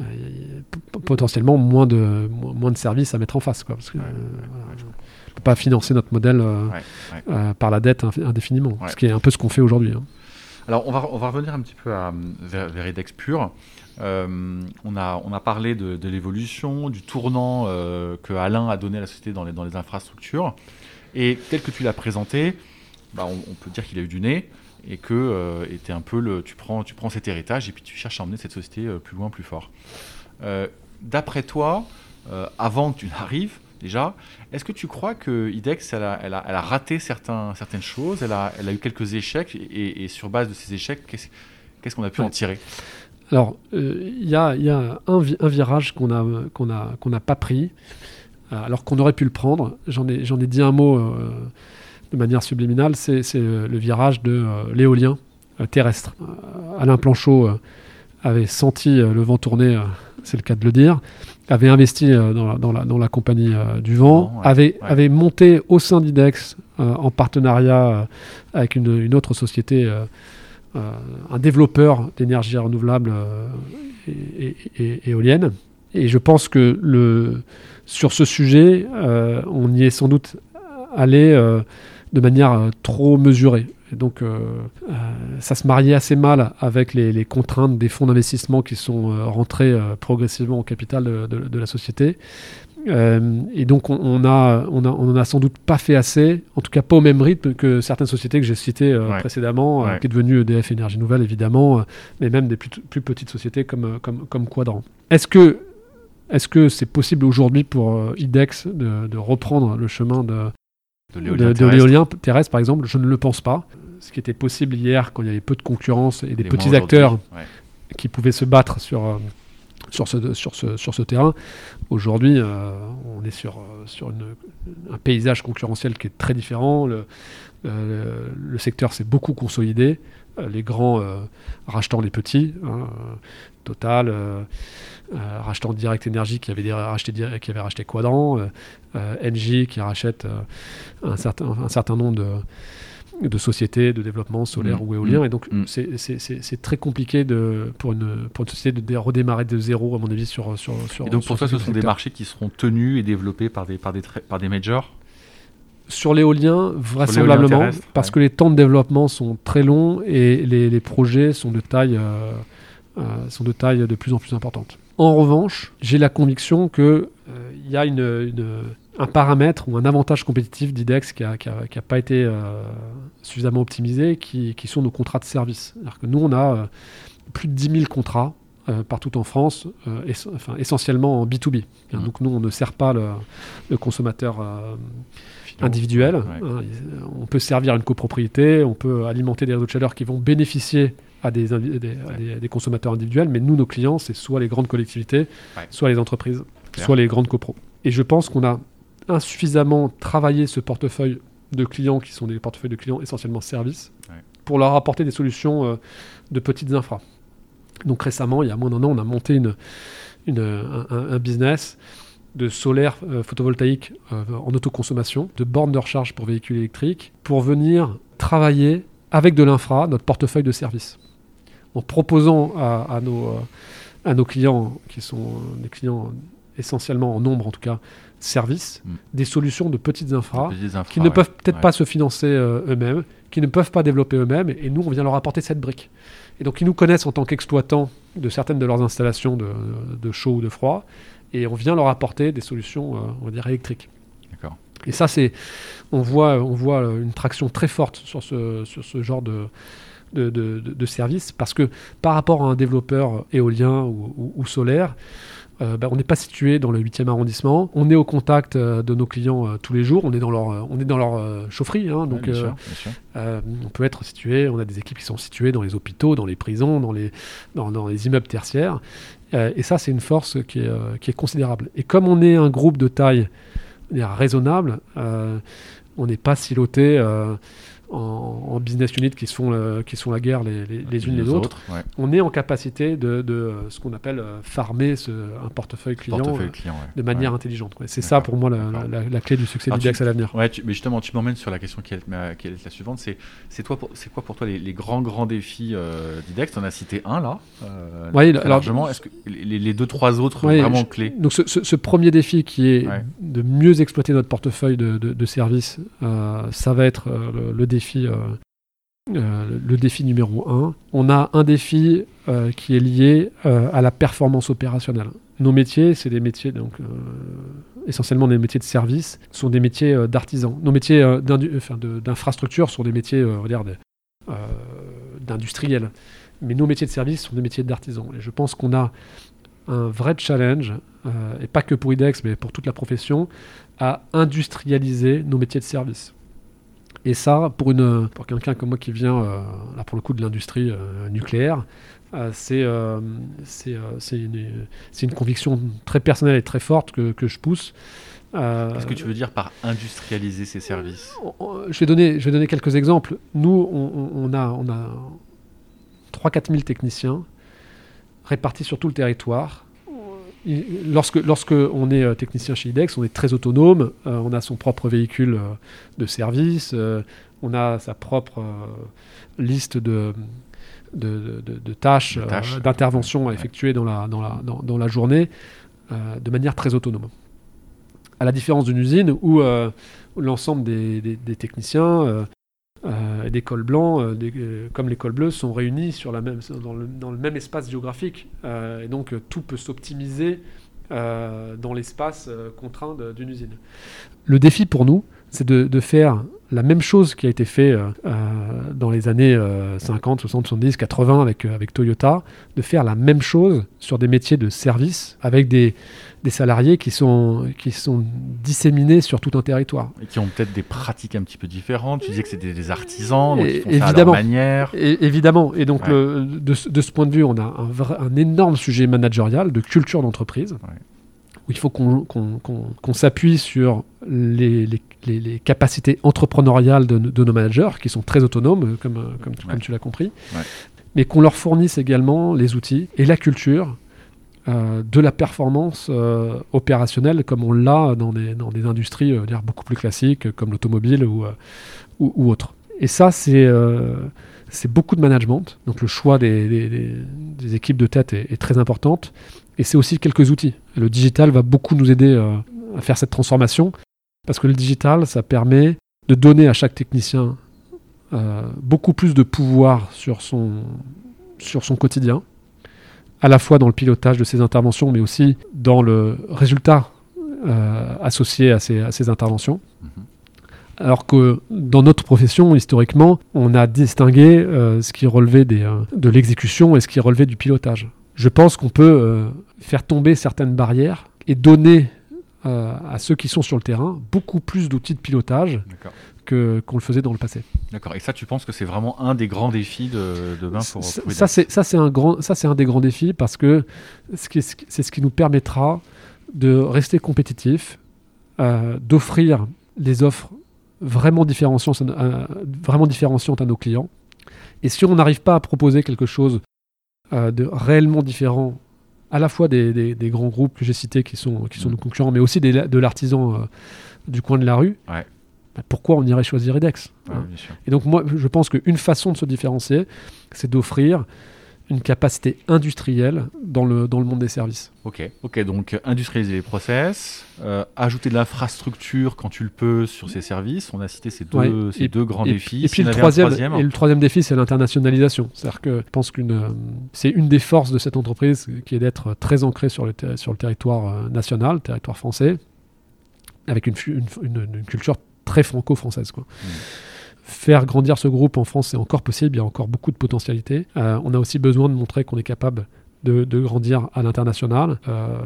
euh, potentiellement moins de, mo- moins de services à mettre en face. Quoi, parce que, Ouais, euh, voilà, on peut pas financer notre modèle Ouais, ouais. par la dette indéfiniment, ce qui est un peu ce qu'on fait aujourd'hui. hein. Alors, on va, on va revenir un petit peu à, Edex Pure. Euh, on, a, on a parlé de, de l'évolution, du tournant euh, que Alain a donné à la société dans les, dans les infrastructures. Et tel que tu l'as présenté, bah, on, on peut dire qu'il a eu du nez et que euh, était un peu le, tu, prends, tu prends cet héritage et puis tu cherches à emmener cette société euh, plus loin, plus fort. Euh, D'après toi, avant que tu n'arrives, déjà, est-ce que tu crois que IDEX, elle a, elle a, elle a raté certains, certaines choses, elle a, elle a eu quelques échecs, et, et sur base de ces échecs, qu'est-ce qu'on a pu Ouais. en tirer? Alors, il y a, y un, vi- un virage qu'on n'a qu'on pas pris, alors qu'on aurait pu le prendre. J'en ai, dit un mot de manière subliminale, c'est euh, le virage de euh, l'éolien euh, terrestre. Alain Planchot avait senti le vent tourner, c'est le cas de le dire, avait investi dans, la, dans, la, dans la compagnie du vent, ouais, avait, ouais. avait monté au sein d'IDEX, en partenariat avec une, une autre société, un développeur d'énergie renouvelable et, et- et- éolienne. Et je pense que le, sur ce sujet, on y est sans doute allé de manière euh, trop mesurée. Et donc, euh, euh, ça se mariait assez mal avec les, les contraintes des fonds d'investissement qui sont euh, rentrés progressivement au capital de, de- de la société. Et donc, on, on a, on, a, on en a sans doute pas fait assez, en tout cas pas au même rythme que certaines sociétés que j'ai citées Ouais. précédemment, Ouais. qui est devenue EDF Énergie Nouvelle évidemment, mais même des plus, plus petites sociétés comme, comme, comme Quadrant. Est-ce que est-ce que c'est possible aujourd'hui pour euh, IDEX de, de reprendre le chemin de, De l'éolien terrestre par exemple Je ne le pense pas. ce qui était possible hier quand il y avait peu de concurrence et des petits acteurs qui pouvaient se battre sur, sur, ce, sur, ce, sur ce terrain. Aujourd'hui, on est sur, sur un paysage concurrentiel qui est très différent. Le, le secteur s'est beaucoup consolidé. Les grands rachetant les petits. Hein, Total, euh, euh, rachetant Direct Energy qui avait, racheté, qui avait racheté Quadrant, euh, NG qui rachète un, certain, un certain nombre de, de sociétés de développement solaire mmh. ou éolien. Mmh. Et donc, mmh. c'est très compliqué de, pour, une, pour une société de redémarrer de zéro, à mon avis, sur. sur, sur et donc, pour toi, ce sont des marchés qui seront tenus et développés par des, par des, par des majors? Sur l'éolien, vraisemblablement, parce que les temps de développement sont très longs et les, les projets sont de taille euh, sont de taille de plus en plus importante. En revanche, j'ai la conviction qu'il euh, y a une, un paramètre ou un avantage compétitif d'IDEX qui n'a pas été euh, suffisamment optimisé, qui, qui, sont nos contrats de service. Alors que nous, on a plus de 10 000 contrats partout en France, enfin, essentiellement en B2B. Mmh. Donc nous, on ne sert pas le, consommateur individuel. Hein, on peut servir une copropriété, on peut alimenter des réseaux de chaleur qui vont bénéficier à des, des, consommateurs individuels, mais nous, nos clients, c'est soit les grandes collectivités, soit les entreprises, soit les grandes copros. Et je pense qu'on a insuffisamment travaillé ce portefeuille de clients qui sont des portefeuilles de clients essentiellement services pour leur apporter des solutions euh, de petites infras. Donc récemment, il y a moins d'un an, on a monté une, une, un, business de solaire euh, photovoltaïque euh, en autoconsommation, de bornes de recharge pour véhicules électriques, pour venir travailler avec de l'infra, notre portefeuille de services en proposant à, nos, euh, à nos clients, qui sont des clients essentiellement en nombre en tout cas, services, mm. des solutions de petites infras, qui ne peuvent peut-être pas se financer euh, eux-mêmes, qui ne peuvent pas développer eux-mêmes, et nous, on vient leur apporter cette brique. Et donc, ils nous connaissent en tant qu'exploitants de certaines de leurs installations de, de, chaud ou de froid, et on vient leur apporter des solutions, on va dire, électriques. Et ça, c'est, on voit, on voit une traction très forte sur ce, sur ce genre de, de, de, services parce que par rapport à un développeur éolien ou, solaire, euh, bah, on n'est pas situé dans le 8e arrondissement. On est au contact euh, de nos clients euh, tous les jours. On est dans leur, on est dans leur chaufferie. Hein, donc, on peut être situé. On a des équipes qui sont situées dans les hôpitaux, dans les prisons, dans les, dans, dans les immeubles tertiaires. Et ça, c'est une force qui est, qui est, considérable. Et comme on est un groupe de taille raisonnable, on n'est pas siloté en, business unit qui se font, euh, qui sont la guerre les, les, unes les, autres, on est en capacité de, de euh, ce qu'on appelle euh, farmer ce, un portefeuille client, de manière intelligente. C'est ça pour moi la, la, clé du succès du DEX à l'avenir. Ouais, mais justement, tu m'emmènes sur la question qui est, qui est la suivante. C'est c'est quoi pour toi les, grands grands défis d'IDEX Tu en as cité un là. oui, largement. Est-ce que les, deux trois autres vraiment clés? Donc ce, ce, premier défi qui est de mieux exploiter notre portefeuille de, de, services, ça va être le défi euh, euh, le défi numéro un. On a un défi euh, qui est lié à la performance opérationnelle. Nos métiers, c'est des métiers donc essentiellement des métiers de service, sont des métiers d'artisans. Nos métiers d'infrastructure sont des métiers, d'industriels. Mais nos métiers de service sont des métiers d'artisans. Et je pense qu'on a un vrai challenge, et pas que pour IDEX, mais pour toute la profession, à industrialiser nos métiers de service. Et ça, pour, une, pour quelqu'un comme moi qui vient, euh, là pour le coup, de l'industrie euh, nucléaire, euh, c'est c'est une, une, conviction très personnelle et très forte que, que je pousse. Qu'est-ce que tu veux dire par industrialiser ces services? je vais, donner, je vais donner quelques exemples. Nous, on, on a, on a 3-4 000 techniciens répartis sur tout le territoire lorsque, lorsque on est euh, technicien chez IDEX, on est très autonome, euh, on a son propre véhicule euh, de service, on a sa propre liste de, de, de, tâches, d'intervention à effectuer dans la, dans la, dans, la journée de manière très autonome. À la différence d'une usine où l'ensemble des, des, techniciens euh, des cols blancs, euh, euh, comme les cols bleus, sont réunis sur la même, dans, le, même espace géographique. et donc tout peut s'optimiser dans l'espace contraint d'une usine. Le défi pour nous, c'est de, de, faire la même chose qui a été fait euh, euh, dans les années 50, 60, 70, 80 avec, euh, avec Toyota, de faire la même chose sur des métiers de service avec des, des salariés qui sont, qui sont disséminés sur tout un territoire. Et qui ont peut-être des pratiques un petit peu différentes. Tu disais que c'était des artisans, donc Et- ils font ça à leur évidemment. manière. Et, évidemment, et donc Ouais. le- de, ce- de ce point de vue, on a un, vrai- un énorme sujet managérial de culture d'entreprise, Ouais. où il faut qu'on qu'on- qu'on- qu'on s'appuie sur les, les- les- les capacités entrepreneuriales de, de nos managers, qui sont très autonomes, comme, comme, tu- Ouais. comme tu l'as compris, mais qu'on leur fournisse également les outils et la culture euh, de la performance euh, opérationnelle, comme on l'a dans des, dans des industries euh, dire, beaucoup plus classiques, comme l'automobile ou, ou, autres. Et ça, c'est beaucoup de management. Donc le choix des, des- équipes de tête est, est très importante. Et c'est aussi quelques outils. Le digital va beaucoup nous aider à faire cette transformation. Parce que le digital, ça permet de donner à chaque technicien beaucoup plus de pouvoir sur son, sur son quotidien, à la fois dans le pilotage de ses interventions, mais aussi dans le résultat euh, associé à ces, à ces interventions. Mhm. Alors que dans notre profession, historiquement, on a distingué euh, ce qui relevait des, euh, de l'exécution et ce qui relevait du pilotage. Je pense qu'on peut faire tomber certaines barrières et donner à ceux qui sont sur le terrain beaucoup plus d'outils de pilotage Qu'on le faisait dans le passé. D'accord. Et ça, tu penses que c'est vraiment un des grands défis de demain pour, Ça- pour ça, c'est ça, c'est un grand, ça, c'est un des grands défis parce que c'est ce qui nous permettra de rester compétitif, euh, d'offrir des offres vraiment différenciantes, euh, vraiment différenciantes à nos clients. Et si on n'arrive pas à proposer quelque chose euh, de réellement différent, à la fois des, des- des grands groupes que j'ai cités qui sont, qui sont Mm. nos concurrents, mais aussi des- de l'artisan euh, du coin de la rue, Ouais. Bah, pourquoi on irait choisir Ouais, hein et donc moi, je pense qu'une façon de se différencier, c'est d'offrir une capacité industrielle dans le, dans le monde des services. Ok, ok, donc euh, industrialiser les process, euh, ajouter de l'infrastructure quand tu le peux sur ces services. On a cité ces deux, Ouais. ces Et- deux grands et, défis. et puis le troisième, troisième, et le troisième défi, c'est l'internationalisation. C'est-à-dire que je pense qu'une, euh, c'est une des forces de cette entreprise qui est d'être très ancrée sur le, sur le territoire national, territoire français, avec une, fu- une, une- une culture très franco-française. Quoi. Faire grandir ce groupe en France, c'est encore possible, il y a encore beaucoup de potentialités. Euh, on a aussi besoin de montrer qu'on est capable de, grandir à l'international. Euh,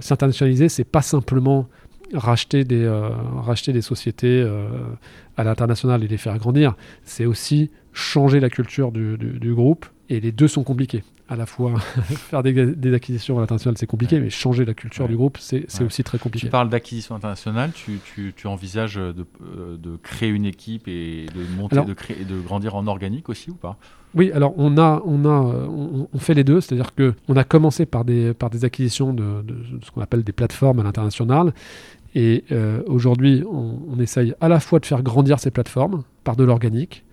S'internationaliser, c'est pas simplement racheter des, euh, sociétés euh, à l'international et les faire grandir, c'est aussi changer la culture du groupe. Et les deux sont compliqués. À la fois, faire des, des acquisitions à l'international, c'est compliqué, mais changer la culture Ouais. du groupe, c'est Ouais. aussi très Tu compliqué. parles d'acquisition internationale, tu, tu- tu envisages de, euh, de créer une équipe et de monter, Alors- de, créer, de grandir en organique aussi ou pas? Oui, alors on a, on a, euh, on, on fait les deux, c'est-à-dire que on a commencé par des, par des acquisitions de, de ce qu'on appelle des plateformes à l'international, et euh, aujourd'hui on, on essaye à la fois de faire grandir ces plateformes par de l'organique,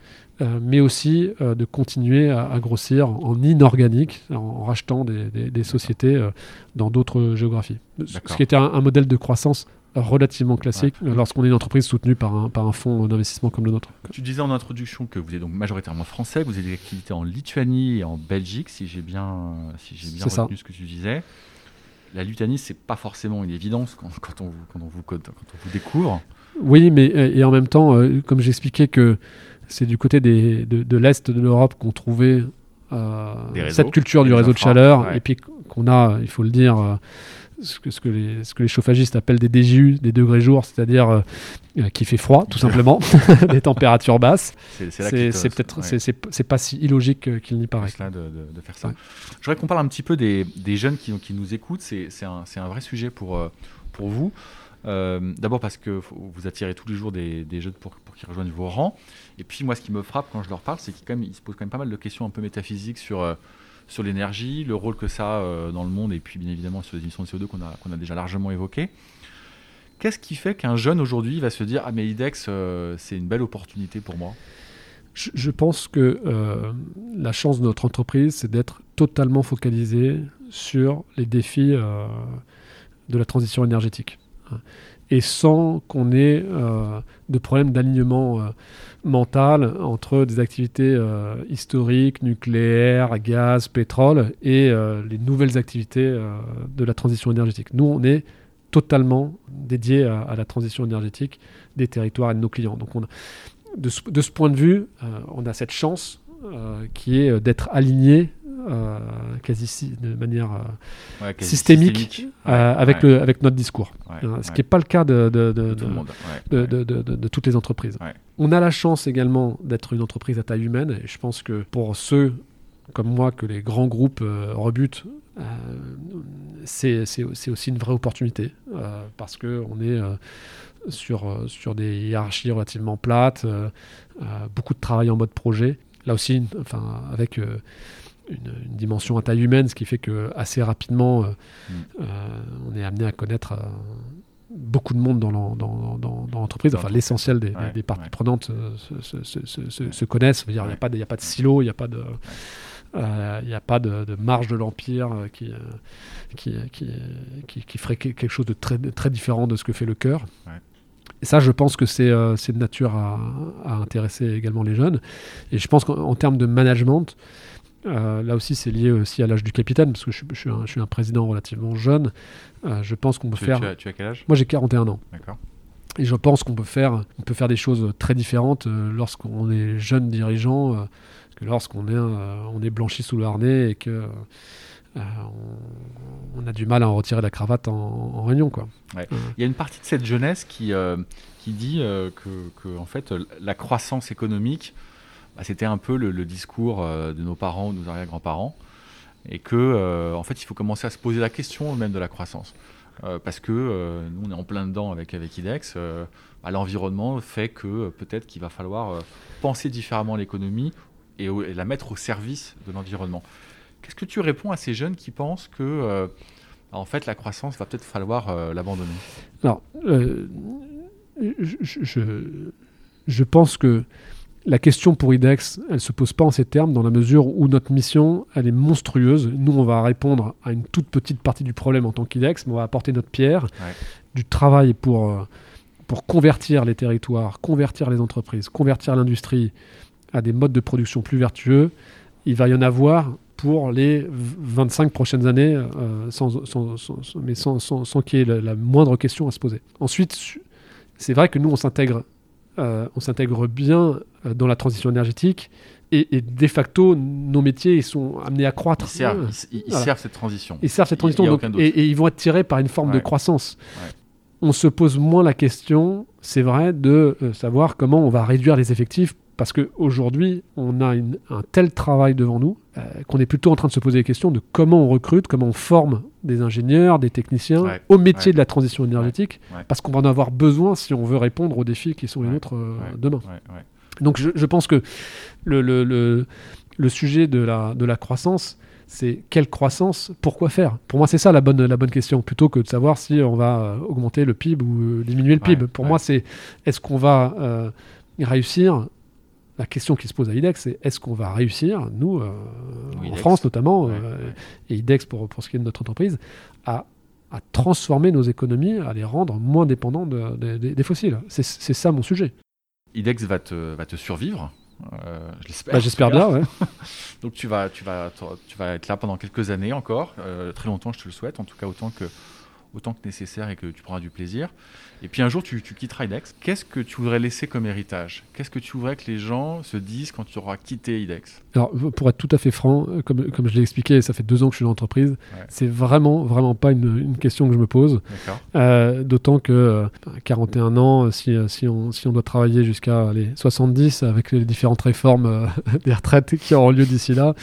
euh, mais aussi euh, de continuer à, à grossir en inorganique, en, en rachetant des, des- des sociétés euh, dans d'autres géographies. Ce qui était un, un modèle de croissance relativement classique Ouais. lorsqu'on est une entreprise soutenue par un, par un fonds d'investissement comme le nôtre. Tu disais en introduction que vous êtes donc majoritairement français, vous avez des activités en Lituanie et en Belgique, si j'ai bien, si j'ai bien ça. retenu ce que tu disais. La Lituanie, c'est pas forcément une évidence quand, quand on, vous- quand, on vous, quand on vous découvre. Oui, mais et en même temps, comme j'expliquais que c'est du côté des, de, de l'Est de l'Europe qu'on trouvait euh, réseaux, cette culture du réseau de chaleur, ouais. et puis qu'on a, il faut le dire, euh, ce, que, ce, que les, ce que les chauffagistes appellent des DJU, des degrés jours, c'est-à-dire euh, euh, qui fait froid, tout simplement, des températures basses. C'est peut-être, ouais. c'est- pas si illogique qu'il n'y paraît. de, de- de faire ça. Ouais. Je voudrais qu'on parle un petit peu des, des jeunes qui, qui nous écoutent. C'est un, vrai sujet pour, pour vous. D'abord parce que vous attirez tous les jours des, des jeunes pour, pour qu'ils rejoignent vos rangs. Et puis moi, ce qui me frappe quand je leur parle, c'est qu'ils se posent quand même pas mal de questions un peu métaphysiques sur, euh, l'énergie, le rôle que ça a euh, dans le monde, et puis bien évidemment sur les émissions de CO2 qu'on a, déjà largement évoquées. Qu'est-ce qui fait qu'un jeune aujourd'hui va se dire Ah, mais IDEX, euh, c'est une belle opportunité pour moi? Je, pense que la chance de notre entreprise, c'est d'être totalement focalisé sur les défis de la transition énergétique. Et sans qu'on ait de problème d'alignement entre des activités euh, historiques, nucléaires, gaz, pétrole, et euh, les nouvelles activités euh, de la transition énergétique. Nous, on est totalement dédié à, la transition énergétique des territoires et de nos clients. Donc de, ce, de ce point de vue, on a cette chance qui est d'être aligné quasi de manière Ouais, quasi systémique, Ouais, euh, avec, ouais, le, avec notre discours. Euh, ce qui n'est pas le cas de, tout le toutes les entreprises. On a la chance également d'être une entreprise à taille humaine, et je pense que pour ceux comme moi que les grands groupes euh, rebutent, euh, c'est c'est- c'est aussi une vraie opportunité, euh, parce qu'on est euh, sur, euh, sur des hiérarchies relativement plates, euh, euh, beaucoup de travail en mode projet, là aussi enfin, avec... une, une dimension à taille humaine, ce qui fait que assez rapidement, euh, Mm. euh, on est amené à connaître euh, beaucoup de monde dans l'en- dans- dans- dans l'entreprise. Enfin, l'essentiel des, des- Ouais, des parties ouais. prenantes se, connaissent. Il n'y a, Ouais. pas de- il y a pas de silo, il n'y a pas de, il y a pas de, de marge de l'empire qui, qui, qui, qui, qui ferait que- quelque chose de très, différent de ce que fait le cœur. Et ça, je pense que c'est de nature à, à intéresser également les jeunes. Et je pense qu'en en termes de management, euh, là aussi, c'est lié aussi à l'âge du capitaine, parce que je, suis- je suis un, je suis un président relativement jeune. Euh, je pense qu'on peut Tu, faire. tu as, tu as quel âge? Moi, j'ai 41 ans. D'accord. Et je pense qu'on peut faire, on peut faire des choses très différentes euh, lorsqu'on est jeune dirigeant que lorsqu'on est, on est blanchi sous le harnais et que on, on a du mal à en retirer la cravate en, en réunion. Quoi. Il y a une partie de cette jeunesse qui, qui dit que, que, en fait, la croissance économique, bah, c'était un peu le, discours euh, de nos parents ou de nos arrière-grands-parents, et que euh, en fait, il faut commencer à se poser la question même de la croissance. Euh, parce que nous, on est en plein dedans avec, avec IDEX. bah, L'environnement fait que peut-être qu'il va falloir penser différemment l'économie et, la mettre au service de l'environnement. Qu'est-ce que tu réponds à ces jeunes qui pensent que, en fait, la croissance va peut-être falloir l'abandonner? Alors, je- je pense que la question pour IDEX, elle se pose pas en ces termes, dans la mesure où notre mission, elle est monstrueuse. Nous, on va répondre à une toute petite partie du problème en tant qu'IDEX, mais on va apporter notre pierre, Ouais. du travail pour, euh, pour convertir les territoires, convertir les entreprises, convertir l'industrie à des modes de production plus vertueux. Il va y en avoir pour les v- 25 prochaines années, euh, sans, sans- sans- mais sans, sans- sans qu'il y ait la, la moindre question à se poser. Ensuite, su- c'est vrai que nous, on s'intègre, euh, on s'intègre bien dans la transition énergétique et, et de facto, nos métiers ils sont amenés à croître. Ils servent, Ouais. ils- ils, ils Voilà. servent cette transition. Ils servent cette transition il donc- et, et ils vont être tirés par une forme de croissance. Ouais. On se pose moins la question, c'est vrai, de euh, savoir comment on va réduire les effectifs parce qu'aujourd'hui, on a une- un tel travail devant nous euh, qu'on est plutôt en train de se poser les questions de comment on recrute, comment on forme des ingénieurs, des techniciens Ouais. au métier de la transition énergétique parce qu'on va en avoir besoin si on veut répondre aux défis qui sont les nôtres euh, demain. Donc je, je pense que le, le, le, le sujet de la, de la croissance, c'est quelle croissance, pourquoi faire? Pour moi, c'est ça la bonne, la bonne question, plutôt que de savoir si on va euh, augmenter le PIB ou euh, diminuer le Ouais, PIB. Pour ouais. moi, c'est est-ce qu'on va euh, réussir? La question qui se pose à IDEX, c'est est-ce qu'on va réussir, nous, euh, Ou en IDEX. France notamment, Ouais, euh, ouais. et IDEX pour, pour ce qui est de notre entreprise, à, à transformer nos économies, à les rendre moins de- de- des- des fossiles? C'est ça mon sujet. IDEX va te, va te survivre. euh, je l'espère. Bah, J'espère bien, ouais. Donc tu vas, tu, vas, tu vas être là pendant quelques années encore, euh, très longtemps je te le souhaite, en tout cas autant que, autant que nécessaire et que tu prendras du plaisir. Et puis un jour tu, tu quitteras IDEX. Qu'est-ce que tu voudrais laisser comme héritage? Qu'est-ce que tu voudrais que les gens se disent quand tu auras quitté IDEX Alors, pour être tout à fait franc, euh, comme, comme je l'ai expliqué, ça fait deux ans que je suis dans l'entreprise. C'est vraiment, vraiment pas une, une question que je me pose. Euh, D'autant que euh, 41 ans, si, euh, si, on, si on doit travailler jusqu'à les 70 avec les différentes réformes euh, des retraites qui auront lieu d'ici là,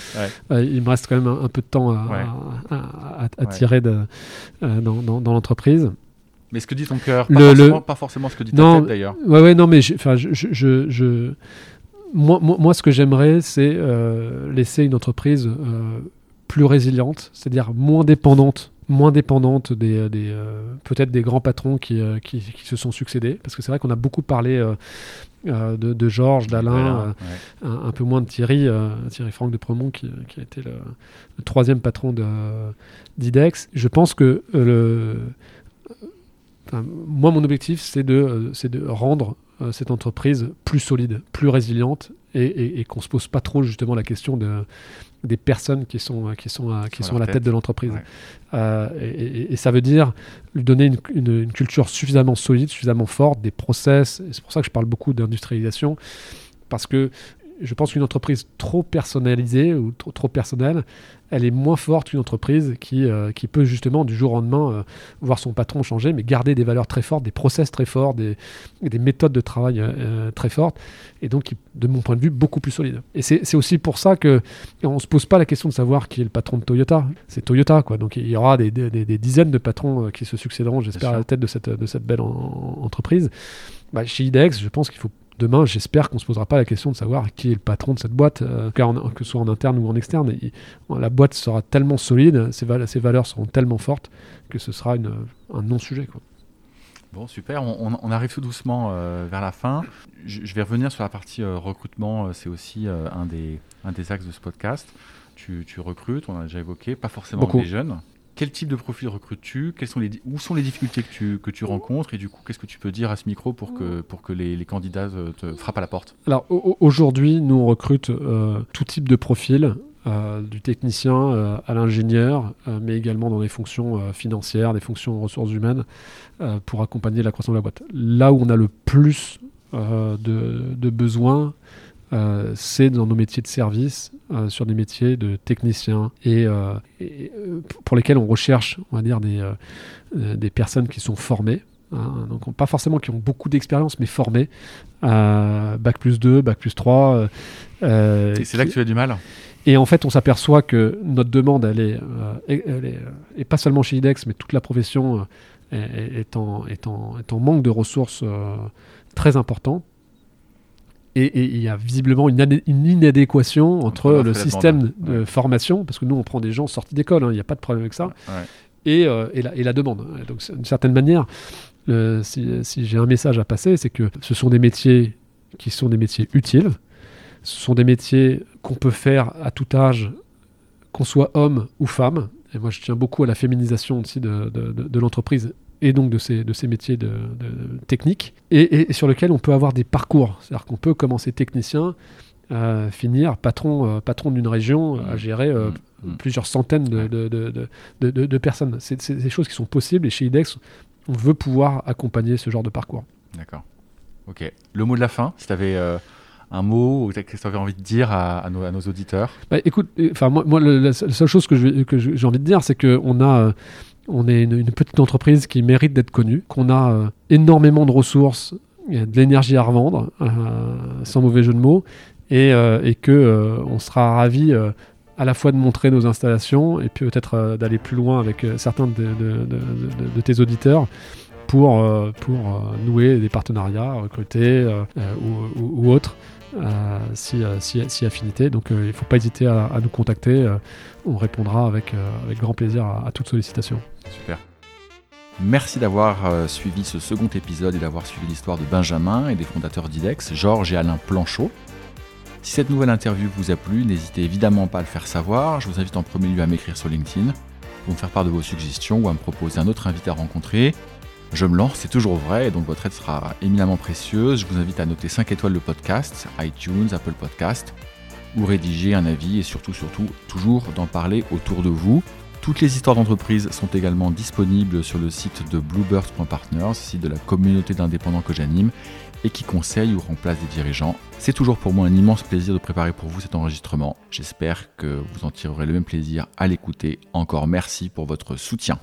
Ouais. il me reste quand même un, un peu de temps à, Ouais. à- à- à Ouais. tirer de, dans, dans- dans l'entreprise. Mais ce que dit ton cœur, Le- pas, forcément, le- pas forcément ce que dit ta Non, tête d'ailleurs. Ouais, ouais, non, mais je, je, je, je- moi, moi, moi, ce que j'aimerais, c'est euh, laisser une entreprise euh, plus résiliente, c'est-à-dire moins dépendante, moins dépendante des, des, euh, peut-être des grands patrons qui, euh, qui, qui se sont succédés, parce que c'est vrai qu'on a beaucoup parlé euh, de, de Georges, d'Alain, ouais. un, un peu moins de Thierry, Thierry Franck de Premont, qui, qui a été le, le troisième patron de- d'IDEX. Je pense que le, moi, mon objectif, c'est de, euh, de rendre euh, cette entreprise plus solide, plus résiliente, et, et- et qu'on se pose pas trop justement la question de, des personnes qui sont, qui sont, qui sont à la tête, de l'entreprise. et, ça veut dire lui donner une, une, culture suffisamment solide, suffisamment forte, des process. C'est pour ça que je parle beaucoup d'industrialisation, parce que je pense qu'une entreprise trop personnalisée ou trop, trop, personnelle, elle est moins forte qu'une entreprise qui, euh, qui peut justement du jour au lendemain euh, voir son patron changer, mais garder des valeurs très fortes, des process très forts, des, des méthodes de travail euh, très fortes, et donc de mon point de vue beaucoup plus solide. Et c'est aussi pour ça que on se pose pas la question de savoir qui est le patron de Toyota. C'est Toyota, quoi. Donc il y aura des, des, des dizaines de patrons qui se succéderont, j'espère, à la tête de cette, de cette belle entreprise. Bah, chez IDEX, je pense qu'il faut demain, j'espère qu'on ne se posera pas la question de savoir qui est le patron de cette boîte, euh, que ce soit en interne ou en externe. la boîte sera tellement solide, ses, valeurs seront tellement fortes que ce sera un non-sujet. Bon, super. On, arrive tout doucement euh, vers la fin. Je, vais revenir sur la partie euh, recrutement. C'est aussi un, des, un des axes de ce podcast. Tu, recrutes, on a déjà évoqué, pas forcément des jeunes quel type de profil recrutes-tu? Sont les, Où sont les difficultés que tu, que tu rencontres? Et du coup, qu'est-ce que tu peux dire à ce micro pour que, pour que les, candidats te frappent à la porte? Alors aujourd'hui, nous, on recrute euh, tout type de profil. Euh, du technicien euh, à l'ingénieur, mais également dans des fonctions financières, des fonctions ressources humaines, pour accompagner la croissance de la boîte. Là où on a le plus de, de besoins, euh, c'est dans nos métiers de service, euh, sur des métiers de techniciens et, euh, pour lesquels on recherche, on va dire, des, des personnes qui sont formées. Hein, donc pas forcément qui ont beaucoup d'expérience, mais formées. bac plus 2, bac plus 3. c'est là que tu as du mal et en fait, on s'aperçoit que notre demande, elle est, elle est, et pas seulement chez IDEX, mais toute la profession est, en, est, en, est en manque de ressources très importantes et il y a visiblement une, inadéquation entre, le système de formation, parce que nous on prend des gens sortis d'école, hein, il n'y a pas de problème avec ça, et, euh, et, la, et, la, demande. donc d'une certaine manière, si, si j'ai un message à passer, c'est que ce sont des métiers qui sont des métiers utiles, ce sont des métiers qu'on peut faire à tout âge, qu'on soit homme ou femme. Et moi je tiens beaucoup à la féminisation aussi de, de, de, de l'entreprise et donc de ces, de ces métiers de, techniques, et, sur lesquels on peut avoir des parcours. C'est-à-dire qu'on peut commencer technicien, euh, finir patron, euh, patron d'une région, à mmh. gérer euh, mmh. Mmh. plusieurs centaines de, de, personnes. C'est des choses qui sont possibles, et chez IDEX, on veut pouvoir accompagner ce genre de parcours. D'accord. Ok. Le mot de la fin, si tu avais un mot que tu avais envie de dire à, nos, à nos, auditeurs? Bah, Écoute, enfin moi, moi la, seule chose que j'ai envie de dire, c'est qu'on a on est une, petite entreprise qui mérite d'être connue, qu'on a euh, énormément de ressources, de l'énergie à revendre, euh, sans mauvais jeu de mots, et, euh, et que on sera ravi à la fois de montrer nos installations et puis peut-être d'aller plus loin avec certains de, tes auditeurs pour, nouer des partenariats, recruter ou, ou, autres. Si, si, affinité. Donc il ne faut pas hésiter à, nous contacter. on répondra avec, grand plaisir à toute sollicitation. Super. Merci d'avoir euh, suivi ce second épisode et d'avoir suivi l'histoire de Benjamin et des fondateurs d'IDEX, Georges et Alain Planchot. Si cette nouvelle interview vous a plu, n'hésitez évidemment pas à le faire savoir. Je vous invite en premier lieu à m'écrire sur LinkedIn pour me faire part de vos suggestions ou à me proposer un autre invité à rencontrer. Je me lance, c'est toujours vrai, et donc votre aide sera éminemment précieuse. Je vous invite à noter 5 étoiles le podcast, iTunes, Apple Podcast, ou rédiger un avis et surtout, surtout, toujours d'en parler autour de vous. Toutes les histoires d'entreprise sont également disponibles sur le site de bluebird.partners, site de la communauté d'indépendants que j'anime et qui conseille ou remplace des dirigeants. C'est toujours pour moi un immense plaisir de préparer pour vous cet enregistrement. J'espère que vous en tirerez le même plaisir à l'écouter. Encore merci pour votre soutien.